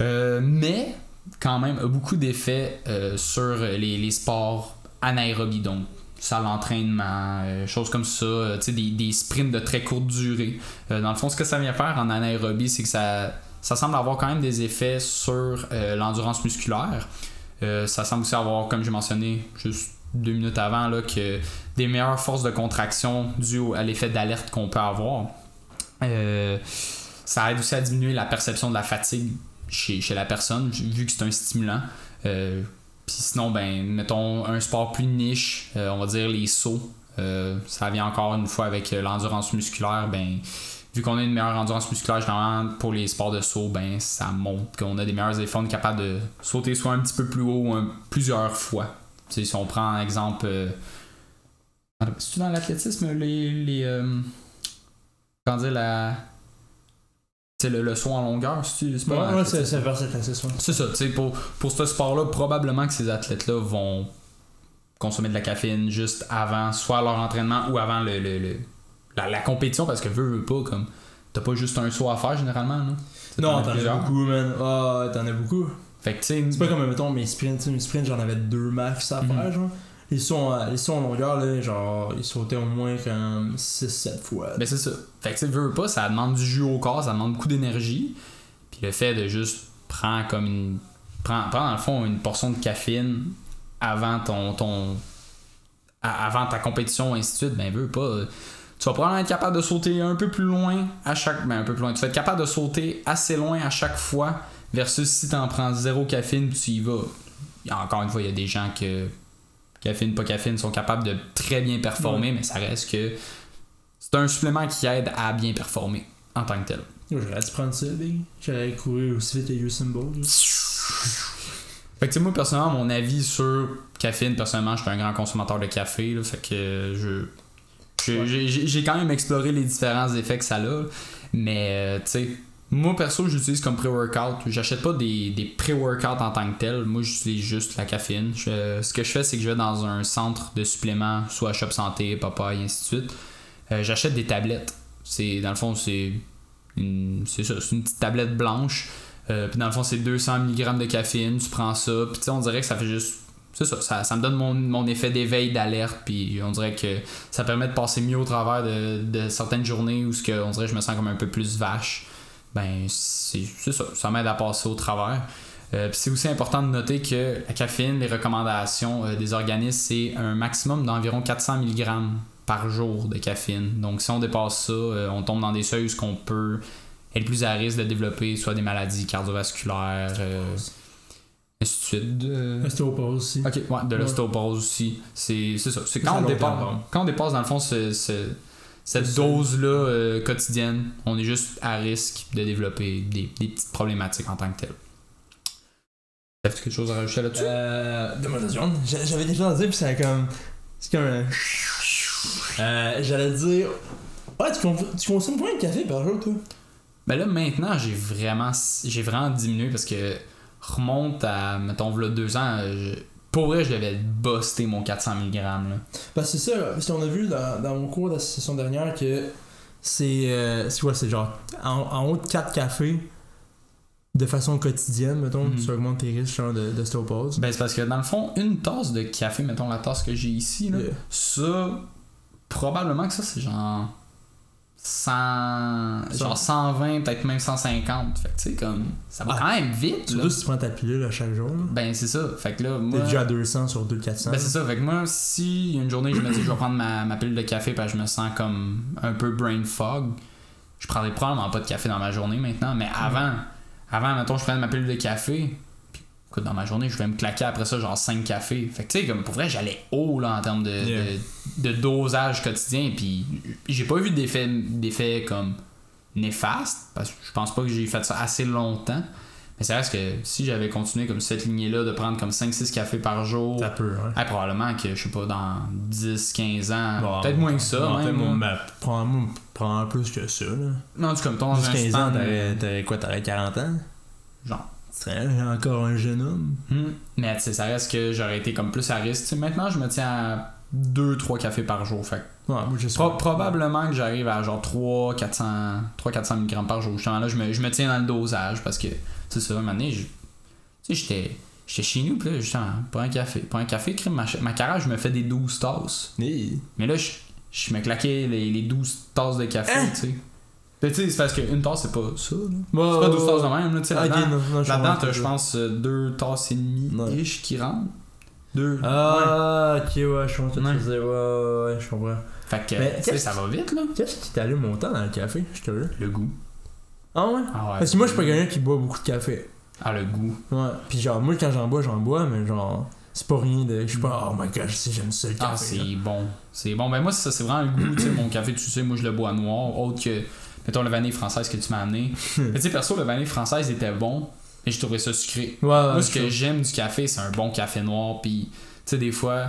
Speaker 1: Mais, quand même, a beaucoup d'effets sur les, les sports anaérobie, donc salle d'entraînement, euh, choses comme ça, euh, des, des sprints de très courte durée. Euh, dans le fond, ce que ça vient faire en anaérobie, c'est que ça, ça semble avoir quand même des effets sur l'endurance musculaire. Ça semble aussi avoir, comme j'ai mentionné juste deux minutes avant, là, que des meilleures forces de contraction dues à l'effet d'alerte qu'on peut avoir. Ça aide aussi à diminuer la perception de la fatigue chez la personne, vu que c'est un stimulant. Puis sinon, ben, mettons un sport plus niche, euh, on va dire les sauts. Euh, ça vient encore une fois avec euh, l'endurance musculaire. Ben, vu qu'on a une meilleure endurance musculaire, généralement, pour les sports de saut, ben, ça montre qu'on a des meilleurs efforts, on est capable de sauter soit un petit peu plus haut plusieurs fois. Si on prend un exemple. C'est-tu dans l'athlétisme, les. les comment dire, la. Sais, le, le saut en longueur, c'est c'est pas
Speaker 2: Ouais, ouais, c'est c'est c'est ça.
Speaker 1: C'est ça, tu sais, pour, pour ce sport-là, probablement que ces athlètes-là vont consommer de la caféine juste avant, soit leur entraînement ou avant le, le- le- la, la compétition, parce que veux, veux pas, comme, t'as pas juste un saut à faire généralement, là.
Speaker 2: Non,
Speaker 1: as
Speaker 2: t'en as beaucoup, man. Ah, t'en as beaucoup.
Speaker 1: Fait que, tu sais,
Speaker 2: C'est pas comme, mettons, mes sprints. Mes sprints, j'en avais deux max à
Speaker 1: Mhm.
Speaker 2: faire, genre. Les sauts, en- les sauts en longueur, là, genre, ils sautaient au moins comme 6-7 fois.
Speaker 1: Ben c'est ça. Fait que tu veux pas, ça demande du jus au corps, ça demande beaucoup d'énergie. Puis le fait de juste prendre comme une. Prends, prends dans le fond une portion de caféine avant ton. ton avant ta compétition, ainsi de suite, ben veux pas. euh, Tu vas probablement être capable de sauter un peu plus loin à chaque. Ben un peu plus loin. Tu vas être capable de sauter assez loin à chaque fois versus si t'en prends zéro caféine tu y vas. Encore une fois, il y a des gens que caféine, pas caféine, sont capables de très bien performer, mais ça reste que c'est un supplément qui aide à bien performer en tant que tel.
Speaker 2: J'aurais dû prendre ça, big. J'aurais couru aussi vite que Usain Bolt.
Speaker 1: Fait que tu sais, moi personnellement, mon avis sur caféine, personnellement, je suis un grand consommateur de café, là, fait que je
Speaker 2: Ouais.
Speaker 1: j'ai quand même exploré les différents effets que ça a, mais euh, tu sais, moi perso, j'utilise comme pré-workout. J'achète pas des, des pré-workouts en tant que tel. Moi, j'utilise juste la caféine. Ce que je fais, c'est que je vais dans un centre de suppléments, soit Shop Santé, Popeye, ainsi de suite. Euh, J'achète des tablettes. C'est dans le fond, c'est une, c'est ça, c'est une petite tablette blanche. Euh, puis dans le fond, c'est 200 mg de caféine. Tu prends ça. Puis on dirait que ça fait juste. C'est ça, ça, me donne mon, mon effet d'éveil, d'alerte. Puis on dirait que ça permet de passer mieux au travers de, de certaines journées où on dirait que je me sens comme un peu plus vache. Ben, c'est ça, ça m'aide à passer au travers. Euh, c'est aussi important de noter que la caféine, les recommandations euh, des organismes, c'est un maximum d'environ 400 mg par jour de caféine. Donc si on dépasse ça, euh, on tombe dans des seuils où on peut être plus à risque de développer soit des maladies cardiovasculaires, euh, ainsi de suite.
Speaker 2: Aussi.
Speaker 1: Ok, ouais, de
Speaker 2: Ouais.
Speaker 1: l'ostéoporose aussi. C'est ça. Quand, on dépasse, quand on dépasse, dans le fond, ce- ce- cette dose-là euh, quotidienne, on est juste à risque de développer des, des petites problématiques en tant que telles. T'as-tu quelque chose à rajouter là-dessus?
Speaker 2: Euh. À. J'a- J'avais déjà dit, puis c'est comme. C'est comme. un- Euh. J'allais dire. Ouais, tu, cons- tu consommes combien de café par jour, toi?
Speaker 1: Ben là, maintenant, j'ai vraiment, j'ai vraiment diminué parce que remonte à, mettons, v'là deux ans, euh, pour vrai, je devais buster mon 400 mg. Là.
Speaker 2: Parce que c'est ça, parce qu'on a vu dans, dans mon cours d'association dernière que c'est. euh, c'est quoi, c'est genre. En, en haut de 4 cafés, de façon quotidienne, mettons,
Speaker 1: Mhm.
Speaker 2: tu augmentes tes risques genre de- d'ostéopose.
Speaker 1: Ben, c'est parce que dans le fond, une tasse de café, mettons la tasse que j'ai ici, là,
Speaker 2: Yeah.
Speaker 1: ça, probablement que ça, c'est genre 100, genre 120, peut-être même 150. Fait que tu sais, comme, ça va
Speaker 2: Ah.
Speaker 1: quand même vite, là.
Speaker 2: Surtout si tu prends ta pilule à chaque jour. là.
Speaker 1: Ben, c'est ça. Fait que là, moi.
Speaker 2: T'es déjà à 200 sur 2400.
Speaker 1: Ben, c'est ça. Fait que moi, si une journée, je me dis, je vais prendre ma, ma pilule de café parce que je me sens comme un peu brain fog, je prendrais probablement pas de café dans ma journée maintenant. Mais avant, avant, mettons, je prenais ma pilule de café. Écoute, dans ma journée, je vais me claquer après ça, genre 5 cafés. Fait que, tu sais, comme pour vrai, j'allais haut, là, en termes de,
Speaker 2: Yeah.
Speaker 1: de, de dosage quotidien. Puis, j'ai pas vu d'effet, d'effet comme néfaste parce que je pense pas que j'ai fait ça assez longtemps. Mais c'est vrai que si j'avais continué comme cette lignée-là de prendre comme 5-6 cafés par jour,
Speaker 2: Ça peut, hein.
Speaker 1: probablement que, je sais pas, dans 10-15 ans,
Speaker 2: Bon,
Speaker 1: peut-être moins que ça,
Speaker 2: non,
Speaker 1: même.
Speaker 2: ben, probablement probablement plus que ça. Là.
Speaker 1: Non, tu comme ton dans un
Speaker 2: 15
Speaker 1: span,
Speaker 2: ans, t'aurais,
Speaker 1: euh,
Speaker 2: t'aurais quoi T'aurais 40 ans?
Speaker 1: Genre.
Speaker 2: Serais encore un jeune homme.
Speaker 1: Hmm. Mais tu sais, ça reste que j'aurais été comme plus à risque. Tu sais, maintenant, je me tiens à 2-3 cafés par jour. Fait
Speaker 2: Ouais, moi, je sais
Speaker 1: pro-
Speaker 2: pas.
Speaker 1: probablement que j'arrive à genre 300-400 300-400 mg par jour. Justement, là, je me, je me tiens dans le dosage parce que, c'est ça, un moment donné, je- tu sais, j'étais. J'étais chez nous, puis là, justement, pour un café. Pour un café, crème, ma, ma carage, je me fais des 12 tasses.
Speaker 2: Hey.
Speaker 1: Mais là, je, je me claquais les, les 12 tasses de café,
Speaker 2: Hein?
Speaker 1: tu sais. Tu sais, c'est parce qu'une tasse, c'est pas ça.
Speaker 2: Bon,
Speaker 1: C'est pas 12 tasses de même, là, tu sais.
Speaker 2: Ah,
Speaker 1: Là-dedans, t'as, je pense, euh, deux tasses et demie
Speaker 2: Ouais.
Speaker 1: ish qui rentrent. Deux. Ouais.
Speaker 2: Ah, ok, ouais, je comprends
Speaker 1: Ouais.
Speaker 2: Ouais, ouais, ouais, je comprends.
Speaker 1: Fait que,
Speaker 2: Mais
Speaker 1: tu sais, ça va vite, là.
Speaker 2: Qu'est-ce qui t'allume autant dans le café Je te veux.
Speaker 1: Le goût.
Speaker 2: Ah, ouais?
Speaker 1: Ah ouais.
Speaker 2: Parce que moi, je suis pas quelqu'un qui boit beaucoup de café.
Speaker 1: Ah, le goût.
Speaker 2: Ouais. Puis genre, moi, quand j'en bois, j'en bois, mais genre, c'est pas rien de. Je suis pas, oh my god, je sais, j'aime ça le
Speaker 1: Ah,
Speaker 2: café. là.
Speaker 1: c'est bon. C'est bon. Ben, moi, c'est ça, c'est vraiment le goût. tu sais, mon café, tu sais, moi, je le bois noir. Autre que, mettons, le vanille française que tu m'as amené. Mais tu sais, perso, le vanille française était bon. Et je trouvais ça sucré.
Speaker 2: Ouais, ouais.
Speaker 1: Moi, ce que j'aime du café, c'est un bon café noir. Puis, tu sais, des fois,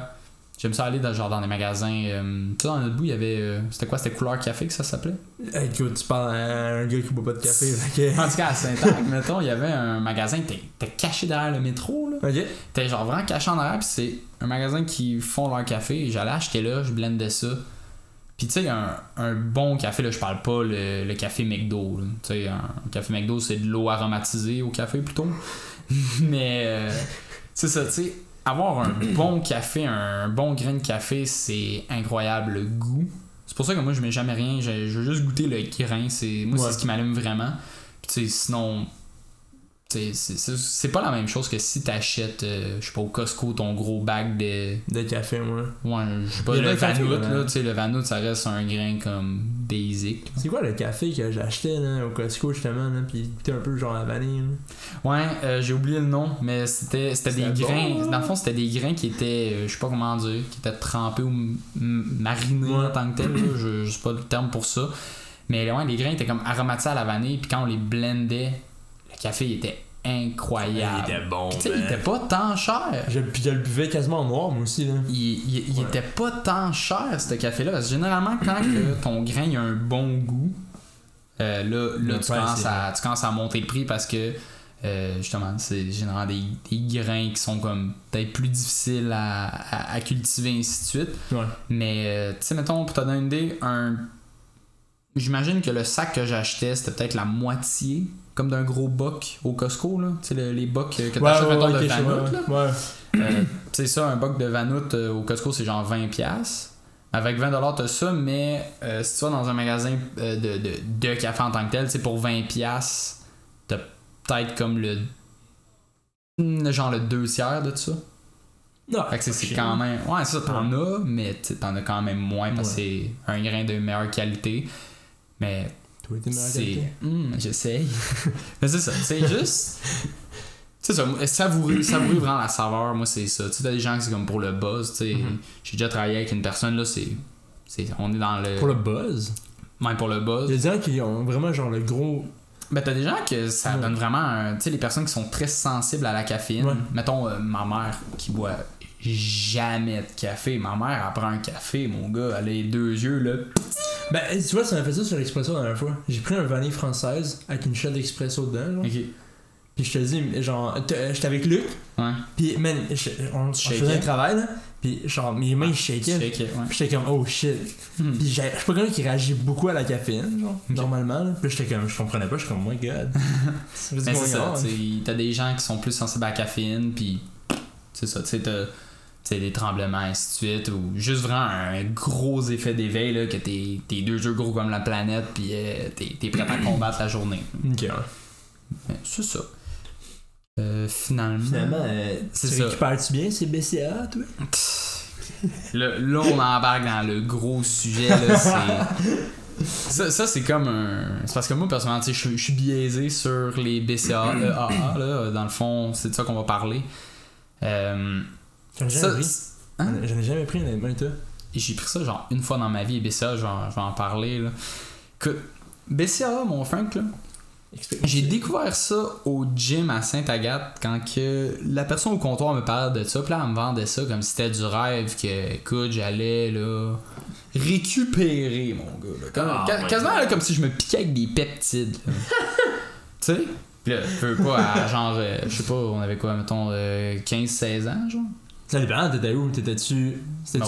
Speaker 1: j'aime ça aller dans, genre, dans des magasins. euh, tu sais, dans notre bout, il y avait. euh, c'était quoi? C'était couleur café que ça s'appelait?
Speaker 2: Hey, écoute, tu parles à un gars qui boit pas de café. que-
Speaker 1: En tout cas, à Saint-Anne, mettons, il y avait un magasin qui était- était caché derrière le métro. là.
Speaker 2: Ok.
Speaker 1: T'es genre vraiment caché en arrière, puis c'est un magasin qui font leur café. J'allais acheter là, je blendais ça. Puis tu sais, un, un bon café, là, je parle pas le, le café McDo. Tu sais, un, café McDo, c'est de l'eau aromatisée au café plutôt. Mais euh, c'est ça, tu sais, avoir un bon café, un bon grain de café, c'est incroyable le goût. C'est pour ça que moi, je mets jamais rien. Je, je veux juste goûter le grain. C'est, moi,
Speaker 2: Ouais.
Speaker 1: c'est ce qui m'allume vraiment. Puis tu sais, sinon, c'est- pas la même chose que si t'achètes, euh, je sais pas, au Costco, ton gros bag de.
Speaker 2: De café, moi.
Speaker 1: Ouais, je sais pas, le Vanout,
Speaker 2: là.
Speaker 1: tu sais, le Vanout, ça reste un grain comme basic.
Speaker 2: C'est quoi le café que j'achetais là, au Costco justement, là, pis il un peu genre la vanille. là?
Speaker 1: Ouais, euh, j'ai oublié le nom, mais c'était c'était des grains.
Speaker 2: bon, hein?
Speaker 1: Dans le fond, c'était des grains qui étaient, euh, je sais pas comment dire, qui étaient trempés ou marinés
Speaker 2: Ouais.
Speaker 1: en tant que tel. là, je, sais pas le terme pour ça. Mais ouais, les grains étaient comme aromatisés à la vanille, puis quand on les blendait, le café il était incroyable.
Speaker 2: Il était bon.
Speaker 1: Puis tu sais, il était pas tant cher.
Speaker 2: Je, puis je le buvais quasiment en noir, moi aussi. Là.
Speaker 1: Il, il- il
Speaker 2: Ouais.
Speaker 1: était pas tant cher ce café-là. Parce que généralement, quand que ton grain il a un bon goût, euh, là, là tu,
Speaker 2: price,
Speaker 1: commences à, tu commences à monter le prix parce que euh, justement, c'est généralement des, des grains qui sont comme peut-être plus difficiles à, à- à cultiver, ainsi de suite.
Speaker 2: Ouais.
Speaker 1: Mais euh, tu sais, mettons, pour te donner une idée, un. J'imagine que le sac que j'achetais, c'était peut-être la moitié, comme d'un gros boc au Costco, là. Tu sais, le- les bocs que tu
Speaker 2: Ouais, ouais, ouais,
Speaker 1: de Vanout.
Speaker 2: Ouais.
Speaker 1: Euh, ça, un boc de Vanout euh, au Costco, c'est genre 20$. piastres. Avec 20$, t'as ça, mais euh, si tu vas dans un magasin euh, de, de, de café en tant que tel, sais, pour 20$, piastres, t'as peut-être comme le. le genre le deux tiers de ça.
Speaker 2: Non,
Speaker 1: Fait que c'est- c'est quand même. Ouais, ça, t'en as, mais t'en as quand même moins parce que c'est un grain de meilleure qualité. Mais
Speaker 2: Toi, t'es.
Speaker 1: Hum, j'essaye. Mais c'est ça, c'est juste. C'est ça, savourer, savourer vraiment la saveur, moi c'est ça. Tu sais, t'as des gens qui c'est comme pour le buzz, tu sais.
Speaker 2: Mhm.
Speaker 1: J'ai déjà travaillé avec une personne, là, c'est. c'est on est dans le.
Speaker 2: Pour le buzz?
Speaker 1: Même pour le buzz.
Speaker 2: Il y a des gens qui ont vraiment genre le gros.
Speaker 1: Ben, t'as des gens que ça
Speaker 2: Ouais.
Speaker 1: donne vraiment un. Tu sais, les personnes qui sont très sensibles à la caféine.
Speaker 2: Ouais.
Speaker 1: Mettons, euh, ma mère qui boit jamais de café. Ma mère, elle prend un café, mon gars, elle a les deux yeux, là.
Speaker 2: Ben, tu vois, ça m'a fait ça sur l'expresso la dernière fois. J'ai pris un vanille française avec une shot d'expresso dedans, genre.
Speaker 1: Ok.
Speaker 2: Puis je te dis, genre, t- j'étais avec Luc,
Speaker 1: Ouais.
Speaker 2: puis man, je- on, faisait un travail, là. Puis genre, mes mains.
Speaker 1: Shake it, ouais.
Speaker 2: Puis j'étais comme, oh shit.
Speaker 1: Hmm.
Speaker 2: Puis je suis pas quelqu'un qui réagit beaucoup à la caféine, genre, normalement. Là. Puis j'étais comme, je comprenais pas, je suis comme, oh my god.
Speaker 1: C'est ça, tu sais, t'as des gens qui sont plus sensibles à la caféine, puis c'est ça, tu sais, t'as- tu sais, des tremblements, ainsi de suite, ou juste vraiment un gros effet d'éveil, là, que t'es t'es deux yeux gros comme la planète, puis euh, t'es t'es prêt à combattre la journée.
Speaker 2: Ok, ouais.
Speaker 1: Mais C'est ça. Euh, finalement.
Speaker 2: Finalement, euh,
Speaker 1: C'est
Speaker 2: tu récupères-tu bien ces BCA, toi?
Speaker 1: Là, là, on embarque dans le gros sujet. Là, c'est... Ça, ça, c'est comme un. C'est parce que moi, personnellement, tu sais, je suis- je suis biaisé sur les BCA, EAA. Là, dans le fond, c'est de ça qu'on va parler. Euh,
Speaker 2: J'en ai jamais pris.
Speaker 1: hein?
Speaker 2: J'en ai jamais pris, honnêtement, et toi?
Speaker 1: J'ai pris ça genre une fois dans ma vie, et BCA, je vais en- je vais en parler. Là. Que, BCA, mon Frank, là, j'ai découvert ça au gym à Sainte-Agathe quand que la personne au comptoir me parlait de ça. Puis là, elle me vendait ça comme si c'était du rêve que, écoute, j'allais là récupérer, mon gars. là. Comme-
Speaker 2: Ah,
Speaker 1: ca- quasiment là, comme si je me piquais avec des peptides. tu sais? Puis là, je veux pas à genre, euh, je sais pas, on avait quoi, mettons, euh, 15-16 ans, genre?
Speaker 2: Ça dépend, t'étais où? T'étais-tu. C'était-tu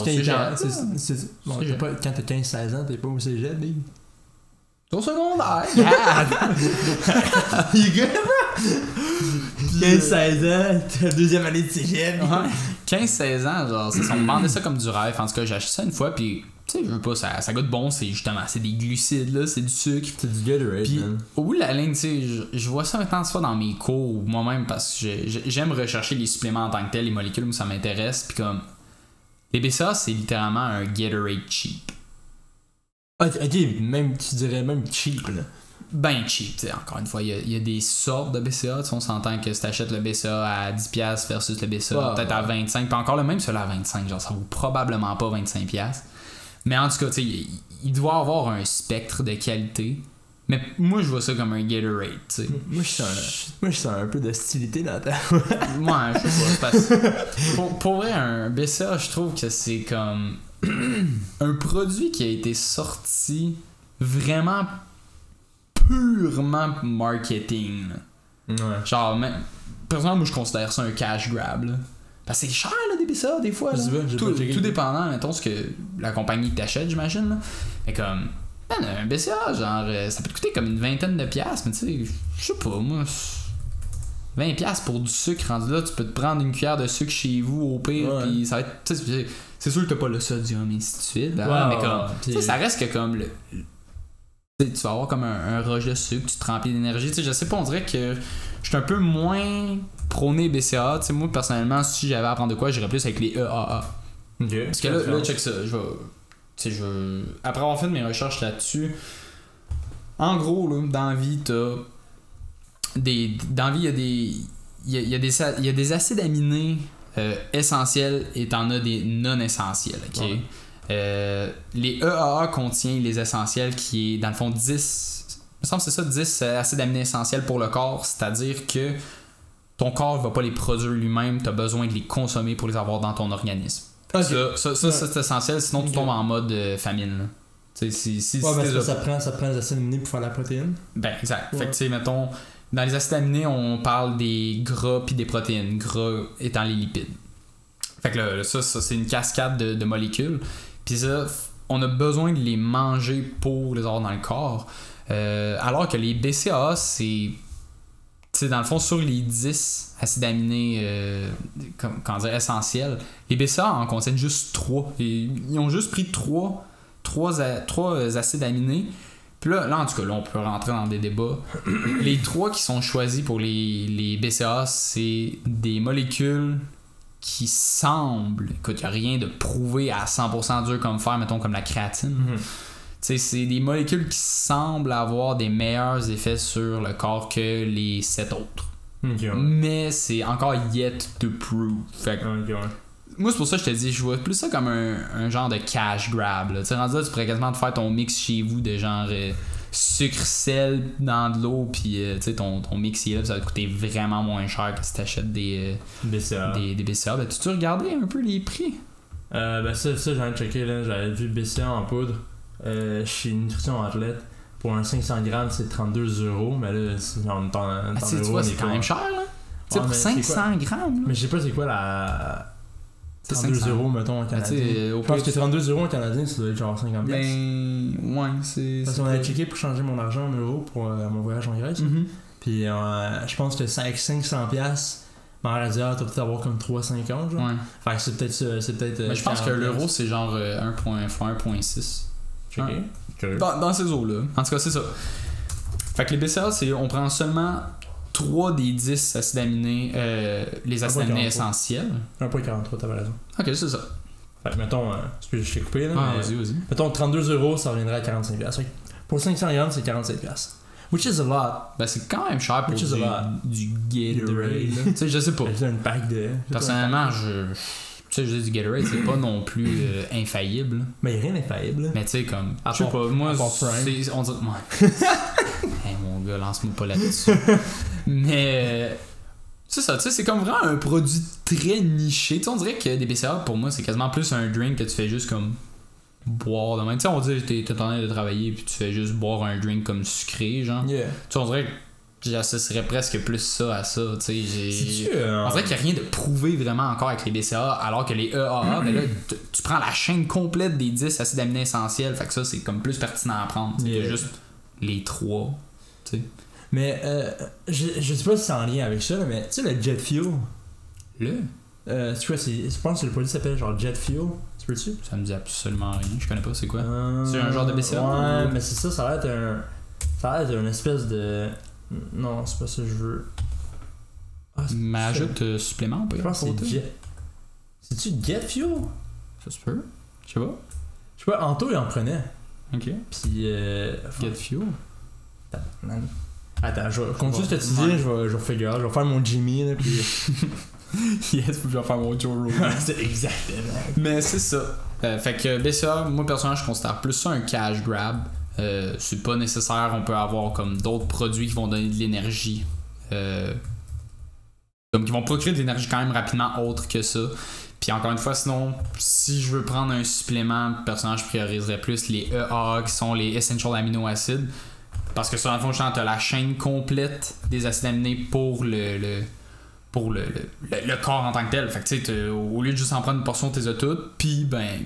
Speaker 2: quand t'es pas- Quand t'as 15-16 ans, t'es pas au cégep, big?
Speaker 1: Au secondaire. God!
Speaker 2: Il est 15-16 ans, t'as deuxième année de cégep.
Speaker 1: Ouais. 15-16 ans, genre, on me vendait ça comme du rêve. En tout cas, j'ai acheté ça une fois, puis, sais, je veux pas, ça, ça goûte bon, c'est justement, c'est des glucides, là, c'est du sucre.
Speaker 2: C'est du Gatorade,
Speaker 1: Puis,
Speaker 2: man.
Speaker 1: au bout de la ligne, tu sais, je, je vois ça maintenant soit dans mes cours ou moi-même parce que j'ai- j'ai- j'aime rechercher les suppléments en tant que tel, les molécules où ça m'intéresse. Puis, comme, les BCA, c'est littéralement un Gatorade cheap.
Speaker 2: Ah, ok, même, tu dirais même cheap, là.
Speaker 1: Ben cheap, tu sais, encore une fois, il y y a des sortes de BCA. Tu sais, on s'entend que si t'achètes le BCA à 10$ versus le BCA
Speaker 2: Ouais,
Speaker 1: peut-être à 25$, puis encore le même celui à 25$, genre ça vaut probablement pas 25$. Mais en tout cas, il, il doit avoir un spectre de qualité. Mais moi, je vois ça comme un Gatorade, tu sais.
Speaker 2: Moi, je sens un, moi, je sens un peu d'hostilité dans ta.
Speaker 1: Moi, je sais pas, c'est parce que pour, pour vrai, un BCA, je trouve que c'est comme un produit qui a été sorti vraiment purement marketing.
Speaker 2: Ouais.
Speaker 1: Genre, même, personnellement, moi, je considère ça un cash grab. Là. Parce que c'est cher, là, des BCA, des fois. Là.
Speaker 2: Pas,
Speaker 1: tout, tout dépendant, mettons, ce que la compagnie t'achète, j'imagine. Mais comme, un BCA, genre, euh, ça peut te coûter comme une vingtaine de piastres, mais tu sais, je sais pas, moi. 20 piastres pour du sucre rendu là, tu peux te prendre une cuillère de sucre chez vous au pire,
Speaker 2: Ouais.
Speaker 1: puis ça va être. tu sais, c'est- sûr que t'as pas le sodium et ainsi de suite,
Speaker 2: Ouais,
Speaker 1: mais comme. ça reste que comme le. tu vas avoir comme un, un rush de sucre, tu te remplis d'énergie. Tu sais, je sais pas, on dirait que je suis un peu moins prôné BCA. Tu sais, moi, personnellement, si j'avais à apprendre de quoi, j'irais plus avec les EAA. Parce que là, là check ça. Je vais. Tu sais, je vais- Après avoir fait mes recherches là-dessus, en gros, là, dans la vie, t'as. Des... Dans la vie, il y a des. Il y a, y a des, il y a des acides aminés euh, essentiels et t'en as des non essentiels. ok?
Speaker 2: Ouais.
Speaker 1: Euh, les EAA contient les essentiels qui est, dans le fond, 10. Il me semble que c'est ça, 10 acides aminés essentiels pour le corps. C'est-à-dire que ton corps va pas les produire lui-même, tu as besoin de les consommer pour les avoir dans ton organisme. Ça, ça, ça,
Speaker 2: Ouais.
Speaker 1: c'est essentiel, sinon tu tombes en mode euh, famine. là. Si, si,
Speaker 2: Ouais,
Speaker 1: si
Speaker 2: parce
Speaker 1: t'es
Speaker 2: que
Speaker 1: là-
Speaker 2: ça prend, ça prend des acides aminés pour faire la protéine.
Speaker 1: Ben, exact. Fait que, tu sais, mettons, dans les acides aminés, on parle des gras puis des protéines. Gras étant les lipides. Fait que là, ça, ça c'est une cascade de, de molécules. Puis ça, on a besoin de les manger pour les avoir dans le corps. Euh, alors que les BCAA, c'est. Dans le fond, sur les 10 acides aminés euh, essentiels, les BCAA en contiennent juste 3. ils ont juste pris 3, acides aminés. Puis là, là, en tout cas, là, on peut rentrer dans des débats. les trois qui sont choisis pour les, les BCA, c'est des molécules qui semblent. Écoute, il n'y a rien de prouvé à 100% dur comme fer, mettons comme la créatine. Sais, c'est des molécules qui semblent avoir des meilleurs effets sur le corps que les sept autres. Mais c'est encore yet to prove. Fait que moi, c'est pour ça que je te dis, je vois plus ça comme un, un genre de cash grab. là. Tu rendu là, tu pourrais quasiment te faire ton mix chez vous de genre euh, sucre, sel dans de l'eau, puis euh, tu ton, ton mix est là, ça va te coûter vraiment moins cher que si t'achètes des,
Speaker 2: BCA.
Speaker 1: euh, des, des BCA. Ben, tu-tu regardé un peu les prix?
Speaker 2: Euh, ben ça, ça j'en ai checké là, j'avais vu BCA en poudre euh, chez Nutrition Athlète. Pour un 500 grammes, c'est 32 euros, mais là, c'est en.
Speaker 1: Ah, tu vois, c'est quand même cher, là. Tu sais,
Speaker 2: Ouais,
Speaker 1: pour
Speaker 2: mais c'est quoi?
Speaker 1: 500 grammes, là.
Speaker 2: Mais je sais pas c'est quoi la.
Speaker 1: C'est
Speaker 2: 32
Speaker 1: 500.
Speaker 2: euros, mettons, en canadien.
Speaker 1: sais, au
Speaker 2: Je pense que 32 euros en canadien, ça doit être genre 50 pièces.
Speaker 1: Ben, ouais, c'est.
Speaker 2: Parce qu'on avait checké pour changer mon argent en euros pour euh, mon voyage en Grèce.
Speaker 1: Mhm.
Speaker 2: Puis euh, je pense que avec 500 pièces Mais en radial, t'as peut-être avoir comme 3,50 genre.
Speaker 1: Ouais.
Speaker 2: Fait que c'est peut-être. C'est peut-être.
Speaker 1: Mais je pense que l'euro, c'est genre euh, 1 point- fois 1.6. Dans, dans ces eaux-là. En tout cas, c'est ça. Fait que les BCA, c'est on prend seulement 3 des 10 acides aminés, euh, les acides aminés essentiels.
Speaker 2: 1,43, t'avais raison.
Speaker 1: Ok, c'est ça.
Speaker 2: Fait que mettons, euh, je t'ai coupé là.
Speaker 1: Ah, vas-y, vas-y.
Speaker 2: Mettons 32 euros, ça reviendrait à 45 piastres. Pour 500 grammes, c'est 47 piastres. Which is a lot.
Speaker 1: Ben, c'est quand même cher pour
Speaker 2: Which is a
Speaker 1: du,
Speaker 2: lot.
Speaker 1: du Gatorade. Tu sais, je sais pas.
Speaker 2: J'ai une pack de.
Speaker 1: Personnellement, je. Tu sais, je dis du Gatorade, c'est pas non plus euh, infaillible.
Speaker 2: Mais rien d'infaillible. là.
Speaker 1: Mais tu sais, comme. Je sais pas, moi, c'est. On dirait. Ouais. hey, mon gars, lance-moi pas là-dessus. Mais. euh, C'est ça, tu sais, c'est comme vraiment un produit très niché. Tu sais, on dirait que des BCA, pour moi, c'est quasiment plus un drink que tu fais juste comme boire de même. Tu sais, on dit que t'es t'es en train de travailler puis tu fais juste boire un drink comme sucré, genre.
Speaker 2: Yeah.
Speaker 1: Tu sais, on dirait que j'associerais presque plus ça à ça, tu sais.
Speaker 2: euh,
Speaker 1: on dirait qu'il n'y a rien de prouvé vraiment encore avec les BCA, alors que les EAA, ben là, tu, tu prends la chaîne complète des 10 acides aminés essentiels, fait que ça, c'est comme plus pertinent à prendre. sais,
Speaker 2: Yeah.
Speaker 1: juste les 3. Tu sais.
Speaker 2: Mais euh, je, je sais pas si c'est en lien avec ça, mais tu sais, le jet fuel?
Speaker 1: Là,
Speaker 2: Euh, c'est quoi, c'est- je pense que le produit s'appelle genre jet fuel. Tu peux-tu?
Speaker 1: ça me dit absolument rien. Je connais pas, c'est quoi
Speaker 2: Euh,
Speaker 1: C'est un genre de BCA,
Speaker 2: Ouais,
Speaker 1: ou-
Speaker 2: mais c'est ça, ça a l'air d'être un. Ça a l'air d'être une espèce de. Non, c'est pas ça que je veux. Ah, c'est-
Speaker 1: Mais ajoute euh, supplément,
Speaker 2: pense que c'est jet. C'est-tu jet fuel?
Speaker 1: Ça se peut. Je sais pas.
Speaker 2: Je sais pas, Anto il en prenait.
Speaker 1: Ok.
Speaker 2: Puis. Euh...
Speaker 1: Get fuel.
Speaker 2: Man. Attends, je vais continuer ce que tu dis, je vais, je vais figure je vais faire mon Jimmy, là, puis.
Speaker 1: yes, je vais faire mon Joe Rogan.
Speaker 2: c'est exactement.
Speaker 1: Mais c'est ça. Euh, fait que BCA, moi personnellement, je considère plus ça un cash grab. Euh, c'est pas nécessaire, on peut avoir comme d'autres produits qui vont donner de l'énergie. Euh, comme qui vont procurer de l'énergie quand même rapidement autre que ça. Puis encore une fois, sinon, si je veux prendre un supplément, personnellement, je prioriserais plus les EAA qui sont les Essential Amino Acids. Parce que dans le fond, tu as la chaîne complète des acides aminés pour le, le- pour le, le, corps en tant que tel. Fait que tu sais, au lieu de juste en prendre une portion, t'es toutes. Puis, ben,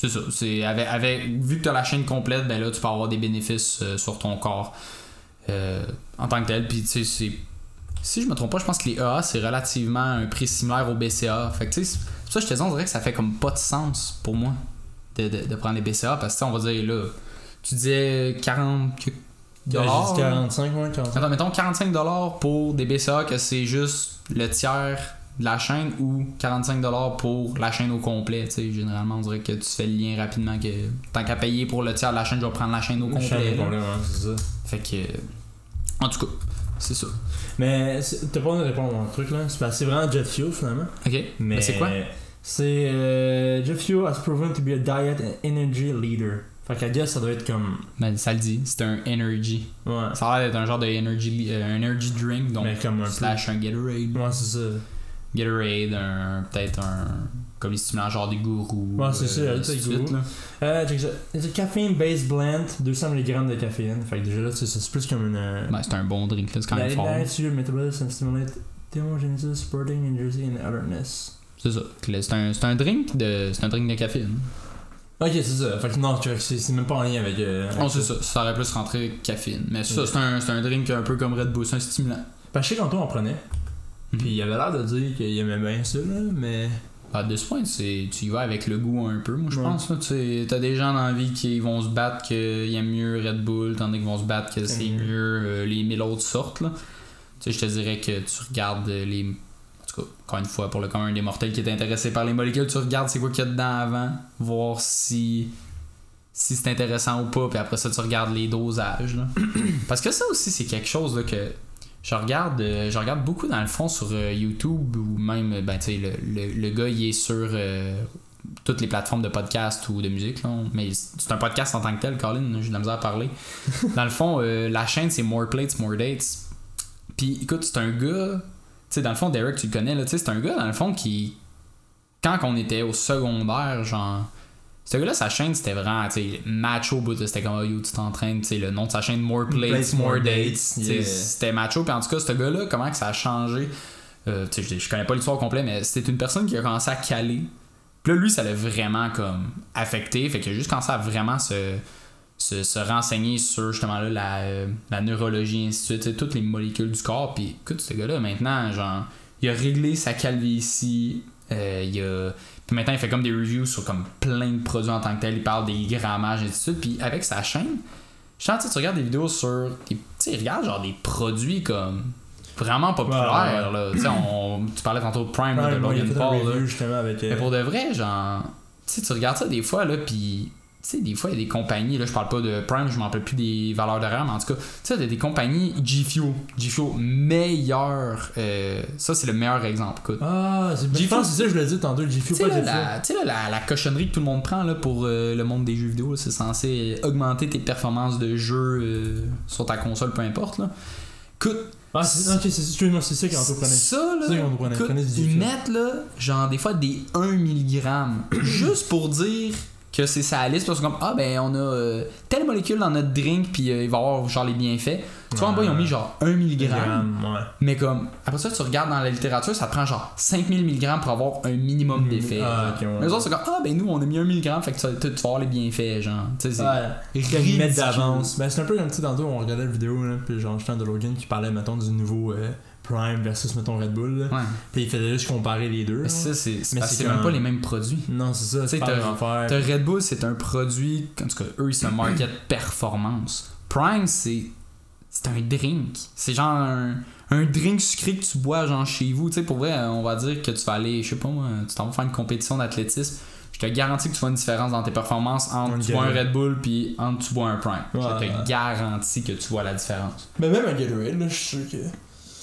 Speaker 1: c'est ça. C'est avec, avec, vu que tu as la chaîne complète, ben là, tu peux avoir des bénéfices euh, sur ton corps euh, en tant que tel. Puis, tu sais, c'est. Si je me trompe pas, je pense que les EA, c'est relativement un prix similaire au BCA. Fait que, tu sais, ça je te dis, on dirait que ça fait comme pas de sens pour moi de, de, de prendre les BCA. Parce que, on va dire, là, tu disais 40 que- dollars.
Speaker 2: J'ai dit 45, ouais, 45.
Speaker 1: Attends, mettons 45$ pour des BCA que c'est juste le tiers de la chaîne ou 45$ pour la chaîne au complet. Tu sais, généralement, on dirait que tu fais le lien rapidement que tant qu'à payer pour le tiers de la chaîne, je vais prendre la chaîne au
Speaker 2: Le
Speaker 1: complet.
Speaker 2: chaîne complet, ouais, ça.
Speaker 1: Fait que. En tout cas, c'est ça.
Speaker 2: Mais t'as pas de répondre à mon truc là? C'est vraiment jet fuel finalement.
Speaker 1: Ok.
Speaker 2: Mais
Speaker 1: Mais c'est quoi?
Speaker 2: C'est euh, jet fuel has proven to be a diet and energy leader. Fait qu'à guess ça doit être comme.
Speaker 1: Ben, ça le dit, c'est un energy.
Speaker 2: Ouais.
Speaker 1: Ça a l'air d'être un genre de energy, euh, un energy drink, donc
Speaker 2: mais comme un peu.
Speaker 1: slash un Gatorade.
Speaker 2: Ouais, c'est ça.
Speaker 1: Gatorade, un, peut-être un. Comme les stimulants genre des gourous.
Speaker 2: Ouais, c'est ça,
Speaker 1: euh,
Speaker 2: c'est gourou. Euh, ça. A caffeine based blend, 200 mg de caféine. Fait que déjà là, c'est ça, c'est plus comme une. euh,
Speaker 1: Ben, c'est un bon drink, là, c'est quand même fort.
Speaker 2: metabolism and stimulate thermogenesis, supporting energy and alertness.
Speaker 1: C'est ça. C'est un, c'est un drink de. C'est un drink de caféine.
Speaker 2: Ok, c'est ça. Fait que non, tu vois, c'est c'est même pas en lien avec. Euh, avec
Speaker 1: Non, c'est ça. Ça aurait plus rentré caféine. Mais ça,
Speaker 2: Ok.
Speaker 1: c'est un, c'est un drink un peu comme Red Bull, c'est un stimulant.
Speaker 2: Parce que je sais qu'Antoine en prenait.
Speaker 1: Mhm.
Speaker 2: Puis il avait l'air de dire qu'il aimait bien ça, là, mais.
Speaker 1: À de ce point, c'est, tu y vas avec le goût un peu, moi je
Speaker 2: Ouais.
Speaker 1: pense. Là, Tu t'as des gens dans la vie qui vont se battre qu'ils aiment mieux Red Bull, tandis qu'ils vont se battre que c'est
Speaker 2: mieux.
Speaker 1: mieux euh, les mille autres sortes. Là. Tu sais, je te dirais que tu regardes les. En tout cas, encore une fois, pour le commun des mortels qui est intéressé par les molécules, tu regardes c'est quoi qu'il y a dedans avant, voir si. Si c'est intéressant ou pas, puis après ça, tu regardes les dosages. là. Parce que ça aussi, c'est quelque chose là, que je regarde, euh, je regarde beaucoup dans le fond sur euh, YouTube ou même, ben, tu sais, le, le, le gars, il est sur euh, toutes les plateformes de podcast ou de musique, là. mais c'est un podcast en tant que tel, Colin, j'ai de la misère à parler. dans le fond, la chaîne, c'est More Plates, More Dates. Puis écoute, c'est un gars, tu sais, dans le fond, Derek, tu le connais, là, tu sais, c'est un gars, dans le fond, qui, quand on était au secondaire, genre. Ce gars-là, sa chaîne, c'était vraiment, macho, bout, c'était comme, oh, yo, tu t'entraînes, tu sais, le nom de sa chaîne, More Plates,
Speaker 2: Plates,
Speaker 1: More
Speaker 2: More
Speaker 1: Dates,
Speaker 2: yeah.
Speaker 1: c'était macho, puis en tout cas, ce gars-là, comment que ça a changé, euh, je, je connais pas l'histoire complète, mais c'était une personne qui a commencé à caler, puis là, lui, ça l'a vraiment, comme, affecté, fait qu'il a juste commencé à vraiment se, se, se renseigner sur, justement, là, la, euh, la neurologie, ainsi de suite, toutes les molécules du corps, puis écoute, ce gars-là, maintenant, genre, il a réglé sa calvitie. Euh, il a... Puis maintenant, il fait comme des reviews sur comme plein de produits en tant que tel. Il parle des grammages et tout ça. Puis avec sa chaîne, je sens, tu regardes des vidéos sur. des- Tu sais, regarde genre des produits comme vraiment populaires. Là. Tu sais, on- tu parlais tantôt de Prime, là, de
Speaker 2: Ouais, a
Speaker 1: Logan Paul. là.
Speaker 2: review avec. euh,
Speaker 1: Mais pour de vrai, genre, tu sais, tu regardes ça des fois, là, puis, tu sais, des fois, il y a des compagnies, là, je parle pas de Prime, je m'en rappelle plus des valeurs d'horaire, mais en tout cas, tu sais, il y a des compagnies G Fuel, G Fuel, meilleur, euh, ça, c'est le meilleur exemple, écoute.
Speaker 2: Ah, c'est
Speaker 1: G Fuel.
Speaker 2: c'est ça, je le dis tantôt, G-Fuel,
Speaker 1: sais,
Speaker 2: pas
Speaker 1: là, tu sais, là, la, la cochonnerie que tout le monde prend là, pour euh, le monde des jeux vidéo, c'est censé augmenter tes performances de jeu euh, sur ta console, peu importe. Là. Écoute,
Speaker 2: Ah, c'est, ok, c'est, excuse-moi, c'est ça qui en prenait.
Speaker 1: Ça, là,
Speaker 2: C'est ça qu'on prenait.
Speaker 1: écoute, ils mettent, là, genre, des fois, des 1 mg, juste pour dire que c'est sa liste, parce comme, ah, ben, on a euh, telle molécule dans notre drink, puis euh, il va y avoir, genre, les bienfaits. Tu vois, en bas, ils ont mis, genre, 1 mg,
Speaker 2: Ouais.
Speaker 1: mais comme, après ça, tu regardes dans la littérature, ça prend, genre, 5000 mg pour avoir un minimum d'effets.
Speaker 2: Ah, ok, ouais.
Speaker 1: Mais autres, c'est comme, ah, ben, nous, on a mis 1 mg, fait que tu, vas- avoir les bienfaits, genre. Tu sais, c'est.
Speaker 2: Ouais, ils
Speaker 1: ridicule.
Speaker 2: mettent d'avance. Ben, c'est un peu comme, tu sais, tantôt, on regardait la vidéo, là, puis genre, j'étais de Logan qui parlait, mettons, du nouveau euh, Prime versus, mettons, Red Bull.
Speaker 1: Ouais.
Speaker 2: Puis il faisait juste comparer les deux.
Speaker 1: Mais ça, c'est
Speaker 2: Mais c'est
Speaker 1: même pas les mêmes produits.
Speaker 2: Non, c'est ça,
Speaker 1: Tu sais, Red Bull, c'est un produit, en tout cas, eux, ils se market performance. Prime, c'est c'est un drink. C'est genre un, un drink sucré que tu bois, genre chez vous. Tu sais, pour vrai, on va dire que tu vas aller, je sais pas moi, tu t'en vas faire une compétition d'athlétisme. Je te garantis que tu vois une différence dans tes performances entre
Speaker 2: Un
Speaker 1: tu bois un. Red Bull puis entre tu bois un Prime.
Speaker 2: Ouais,
Speaker 1: je te garantis que tu vois la différence.
Speaker 2: Mais même un Gatorade, là, je suis sûr que.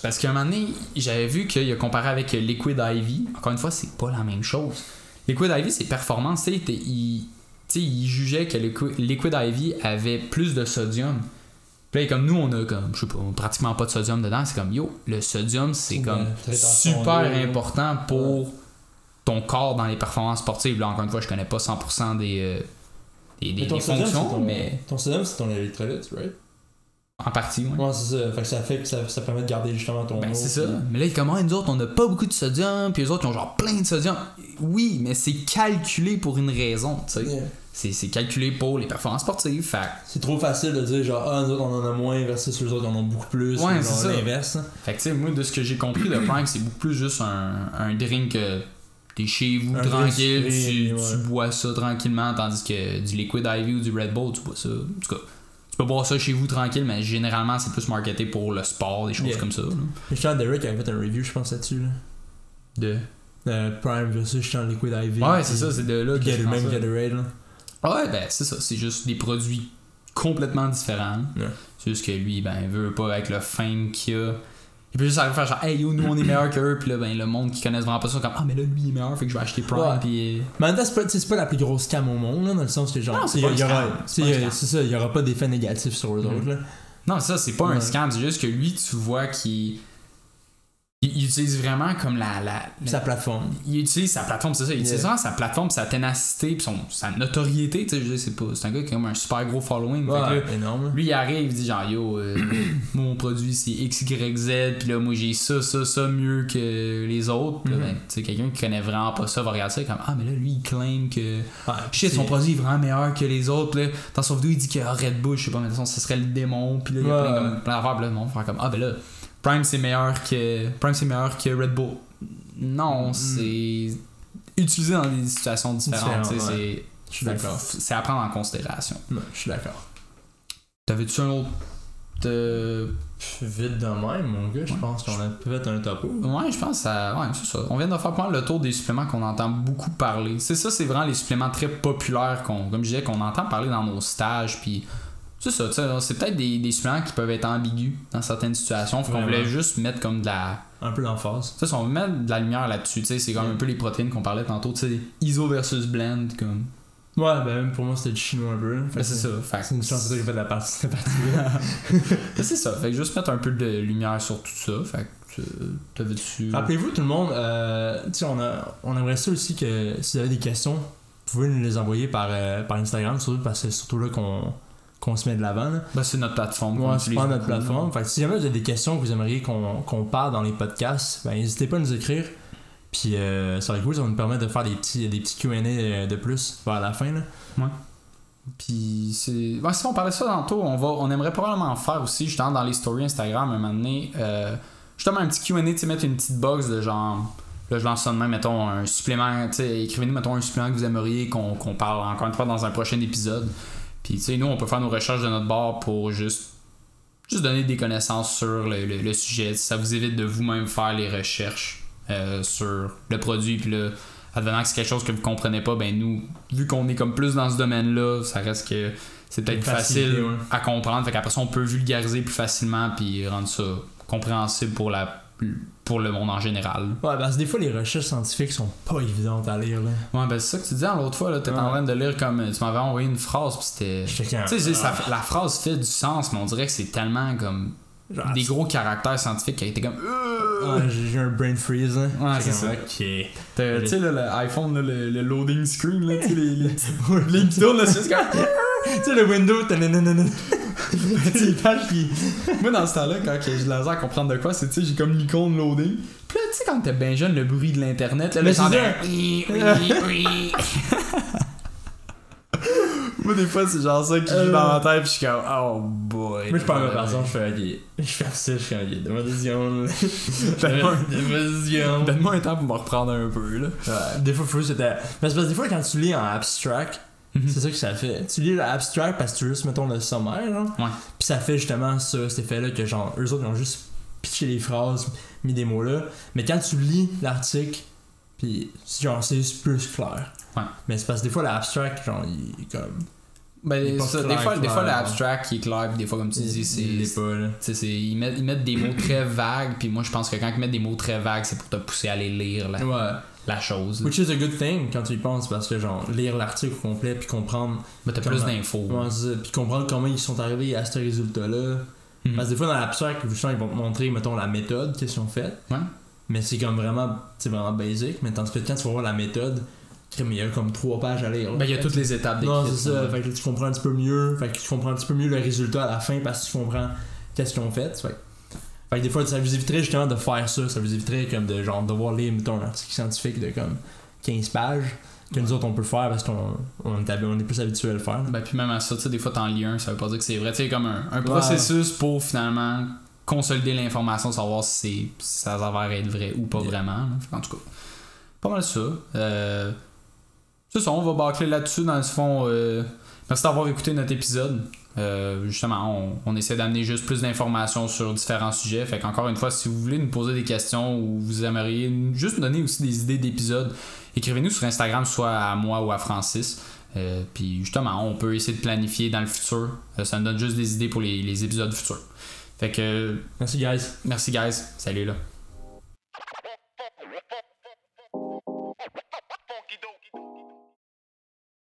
Speaker 1: Parce qu'à un moment donné, j'avais vu qu'il a comparé avec Liquid Ivy. Encore une fois, c'est pas la même chose. Liquid Ivy, c'est performance. Tu sais, il, il, jugeait que Liquid, Ivy avait plus de sodium. Puis là, comme nous, on a comme, je sais pas, pratiquement pas de sodium dedans. C'est comme, yo, le sodium, c'est comme super important pour ton corps dans les performances sportives. Là, encore une fois, je connais pas 100% des, euh, des, des-
Speaker 2: Mais ton
Speaker 1: des
Speaker 2: sodium,
Speaker 1: fonctions,
Speaker 2: ton-
Speaker 1: mais
Speaker 2: Ton sodium, c'est ton électrolyte, right?
Speaker 1: En partie, ouais.
Speaker 2: Ouais, c'est ça. Fait que ça fait que ça, ça permet de garder justement ton
Speaker 1: Ben, c'est ça.
Speaker 2: puis-
Speaker 1: Mais là, il commence, nous autres, on n'a pas beaucoup de sodium, puis les autres, ils ont genre plein de sodium. Oui, mais c'est calculé pour une raison, tu sais.
Speaker 2: Yeah.
Speaker 1: C'est c'est calculé pour les performances sportives. Fait
Speaker 2: C'est trop facile de dire genre ah nous autres on en a moins versus les autres qui en ont beaucoup plus
Speaker 1: Ouais,
Speaker 2: ou
Speaker 1: c'est
Speaker 2: l'inverse. hein.
Speaker 1: Fait que, tu sais, moi, de ce que j'ai compris de Prime, c'est beaucoup plus juste un, un drink que t'es chez vous
Speaker 2: Un
Speaker 1: tranquille, tu,
Speaker 2: ouais.
Speaker 1: tu bois ça tranquillement, tandis que du Liquid Ivy ou du Red Bull, tu bois ça. En tout cas, tu peux boire ça chez vous tranquille, mais généralement, c'est plus marketé pour le sport, des choses
Speaker 2: Yeah.
Speaker 1: comme ça.
Speaker 2: je sens Derek avait fait un review je pense là-dessus là.
Speaker 1: De...
Speaker 2: Euh, Prime versus je sens Liquid IV.
Speaker 1: Ouais, c'est ça, c'est de là que je
Speaker 2: le
Speaker 1: prends
Speaker 2: même. Gatorade là.
Speaker 1: Ouais, ben c'est ça, c'est juste des produits complètement différents. C'est juste que lui, ben, il veut pas avec le fame qu'il a. Il peut juste arriver à faire genre, hey yo, nous on est meilleurs qu'eux, puis là, ben, le monde qui connaissent vraiment pas ça, comme, ah, mais là, lui il est meilleur, fait que je vais acheter Prime,
Speaker 2: Ouais.
Speaker 1: puis. euh,
Speaker 2: Mais en même temps, c'est pas, c'est la plus grosse scam au monde là, dans le sens que genre
Speaker 1: Non, c'est
Speaker 2: il y,
Speaker 1: pas
Speaker 2: aura
Speaker 1: scam. C'est pas scam.
Speaker 2: c'est ça, il y aura pas d'effet négatif sur eux
Speaker 1: Mhm.
Speaker 2: autres là.
Speaker 1: Non, ça, c'est pas un
Speaker 2: Ouais.
Speaker 1: scam, c'est juste que lui, tu vois qu'il. Il, il utilise vraiment comme la. la, la-
Speaker 2: Sa plateforme.
Speaker 1: il utilise sa plateforme, c'est ça. Il utilise vraiment sa plateforme, sa ténacité, puis son, sa notoriété. Tu sais, c'est pas. C'est un gars qui a un super gros following. là,
Speaker 2: Ouais, énorme.
Speaker 1: Lui, il arrive, il dit genre, yo, euh, mon produit, c'est XYZ, puis là, moi, j'ai ça, ça, ça mieux que les autres.
Speaker 2: Mhm.
Speaker 1: ben, tu sais, quelqu'un qui connaît vraiment pas ça va regarder ça comme, ah, mais là, lui, il claim que. Shit, son produit est vraiment meilleur que les autres. Là, dans son vidéo, il dit que ah, Red Bull, je sais pas, mais de toute façon, ce serait le démon. Puis là, il y a
Speaker 2: Ouais.
Speaker 1: plein, comme, plein d'affaires. Puis là, le monde va faire comme, ah, ben là, Prime, c'est meilleur que. Prime, c'est meilleur que Red Bull. Non,
Speaker 2: Mhm.
Speaker 1: c'est. Utilisé dans des situations différentes.
Speaker 2: Différent,
Speaker 1: tu sais,
Speaker 2: ouais. Je suis
Speaker 1: c'est-
Speaker 2: d'accord.
Speaker 1: C'est à prendre en considération.
Speaker 2: Ouais, je suis d'accord.
Speaker 1: T'avais-tu un autre. euh,
Speaker 2: Vite de même, mon gars, je
Speaker 1: Ouais.
Speaker 2: pense qu'on a fait un topo.
Speaker 1: Ouais, je pense que ça. Ouais, c'est ça. On vient de faire prendre le tour des suppléments qu'on entend beaucoup parler. C'est ça, c'est vraiment les suppléments très populaires qu'on, comme je disais, qu'on entend parler dans nos stages. Puis c'est ça, c'est peut-être des, des suppléments qui peuvent être ambigus dans certaines situations. Faut qu'on voulait juste mettre comme de la.
Speaker 2: Un peu d'emphase.
Speaker 1: Si on veut mettre de la lumière là-dessus, tu sais, c'est comme un peu les protéines qu'on parlait tantôt, tu sais, ISO versus blend, comme.
Speaker 2: Ouais, ben même pour moi c'était du chinois un peu.
Speaker 1: Ben, c'est ça.
Speaker 2: C'est une chance que qui fait de la partie, cette partie-là.
Speaker 1: Ben, c'est ça. Fait que juste mettre un peu de lumière sur tout ça. Fait que euh, t'avais-tu.
Speaker 2: Rappelez-vous tout le monde, euh, tu sais, on, a, on aimerait ça aussi que si vous avez des questions, vous pouvez nous les envoyer par, euh, par Instagram, surtout parce que c'est surtout là qu'on qu'on se met de l'avant.
Speaker 1: Ben, c'est notre plateforme.
Speaker 2: Ouais, c'est pas notre plateforme. Fait que si jamais vous avez des questions que vous aimeriez qu'on parle dans les podcasts, ben n'hésitez pas à nous écrire. Puis euh, ça va être cool, ça va nous permettre de faire des petits, des petits Q&A de plus vers la fin. Là.
Speaker 1: Puis c'est. Ouais, si on parlait de ça tantôt, on va on aimerait probablement faire aussi, justement dans les stories Instagram un moment donné, euh, justement un petit QA, tu sais, mettre une petite box de genre. Là, je lance ça de même, mettons un supplément, tu sais, écrivez-nous, mettons un supplément que vous aimeriez qu'on qu'on parle encore une fois dans un prochain épisode. Puis, tu sais, nous, on peut faire nos recherches de notre bord pour juste, juste donner des connaissances sur le, le- le sujet. Ça vous évite de vous-même faire les recherches euh, sur le produit. Puis là, advenant que c'est quelque chose que vous comprenez pas, ben nous, vu qu'on est comme plus dans ce domaine-là, ça reste que c'est peut-être facile
Speaker 2: ouais.
Speaker 1: à comprendre. Fait qu'après ça, on peut vulgariser plus facilement puis rendre ça compréhensible pour, la, pour le monde en général.
Speaker 2: Ouais, parce que des fois, les recherches scientifiques sont pas évidentes à lire, là.
Speaker 1: Ouais, ben c'est ça que tu disais l'autre fois, là, t'étais en
Speaker 2: Ouais.
Speaker 1: train de lire comme. Tu m'avais envoyé une phrase, puis c'était. Tu sais, la phrase fait du sens, mais on dirait que c'est tellement comme.
Speaker 2: Genre,
Speaker 1: des gros caractères scientifiques qui été comme.
Speaker 2: Ouais, j'ai un brain freeze, hein.
Speaker 1: Ouais, c'est ça.
Speaker 2: Ok.
Speaker 1: T'as- Tu sais, là, l'iPhone, là, le, le loading screen, là, tu sais, les, les lignes qui tournent, là, c'est juste comme.
Speaker 2: tu sais, le window, t'as les pages qui.
Speaker 1: Moi, dans ce temps-là, quand j'ai de la misère à comprendre de quoi, c'est, tu sais, j'ai comme l'icône loading. Puis là, tu sais, quand t'es bien jeune, le bruit de l'Internet, là, le de-. Oui, oui, oui. Moi, des fois, c'est genre ça qui joue dans ma tête, puis je suis comme, oh boy.
Speaker 2: Moi, je parle par exemple, je fais ok. Je fais ça, je fais ok. Donne-moi des secondes.
Speaker 1: Donne-moi
Speaker 2: Donne-moi
Speaker 1: un temps pour me reprendre un peu, là.
Speaker 2: Ouais, des fois, c'était- Mais c'est parce que des fois, quand tu lis en abstract,
Speaker 1: Mhm.
Speaker 2: c'est ça que ça fait. Tu lis l'abstract parce que tu veux juste, mettons, le sommaire, genre.
Speaker 1: Ouais.
Speaker 2: Puis ça fait justement ça, cet effet-là que, genre, eux autres, ils ont juste pitché les phrases, mis des mots là. Mais quand tu lis l'article, puis genre, c'est juste plus clair.
Speaker 1: Ouais.
Speaker 2: Mais c'est parce que des fois, l'abstract, genre, il est comme.
Speaker 1: Ben, ça, des fois, des fois l'abstract qui est clair, puis des fois, comme tu dis, c'est. Ils, mettent, ils mettent des mots très vagues, puis moi je pense que quand ils mettent des mots très vagues, c'est pour te pousser à aller lire la,
Speaker 2: Ouais.
Speaker 1: la chose.
Speaker 2: Which is a good thing quand tu y penses parce que genre lire l'article au complet puis comprendre
Speaker 1: Mais t'as plus d'infos.
Speaker 2: puis comprendre comment ils sont arrivés à ce résultat là.
Speaker 1: Mhm.
Speaker 2: Parce que des fois dans l'abstract ils vont te montrer mettons la méthode qu'ils ont faite.
Speaker 1: Ouais.
Speaker 2: Mais c'est comme vraiment c'est vraiment basic mais tandis que quand tu vas voir la méthode, il y a comme trois pages à lire.
Speaker 1: Ben, il y a toutes les étapes
Speaker 2: Non, c'est ça, fait que tu comprends un petit peu mieux, fait que tu comprends un petit peu mieux le résultat à la fin parce que tu comprends qu'est-ce qu'ils ont fait. Fait, que- fait que des fois ça vous éviterait justement de faire ça, ça vous éviterait comme de genre devoir lire mettons un article scientifique de comme 15 pages que nous autres on peut le faire parce qu'on on est, on est plus habitué à le faire.
Speaker 1: Ben, puis même à ça, tu sais, des fois t'en lis un, ça veut pas dire que c'est vrai. Tu sais, comme un, un processus pour finalement consolider l'information, savoir si, c'est- si ça s'avère être vrai ou pas
Speaker 2: Yeah.
Speaker 1: vraiment. qu'en tout cas, pas mal ça. Euh, c'est ça, on va bâcler là-dessus. Dans le fond, euh, merci d'avoir écouté notre épisode. Euh, justement, on, on essaie d'amener juste plus d'informations sur différents sujets. Fait qu'encore une fois, si vous voulez nous poser des questions ou vous aimeriez juste nous donner aussi des idées d'épisodes, écrivez-nous sur Instagram, soit à moi ou à Francis. Euh, puis justement, on peut essayer de planifier dans le futur. Ça nous donne juste des idées pour les, les épisodes futurs. Fait que
Speaker 2: Merci guys.
Speaker 1: merci guys. Salut là.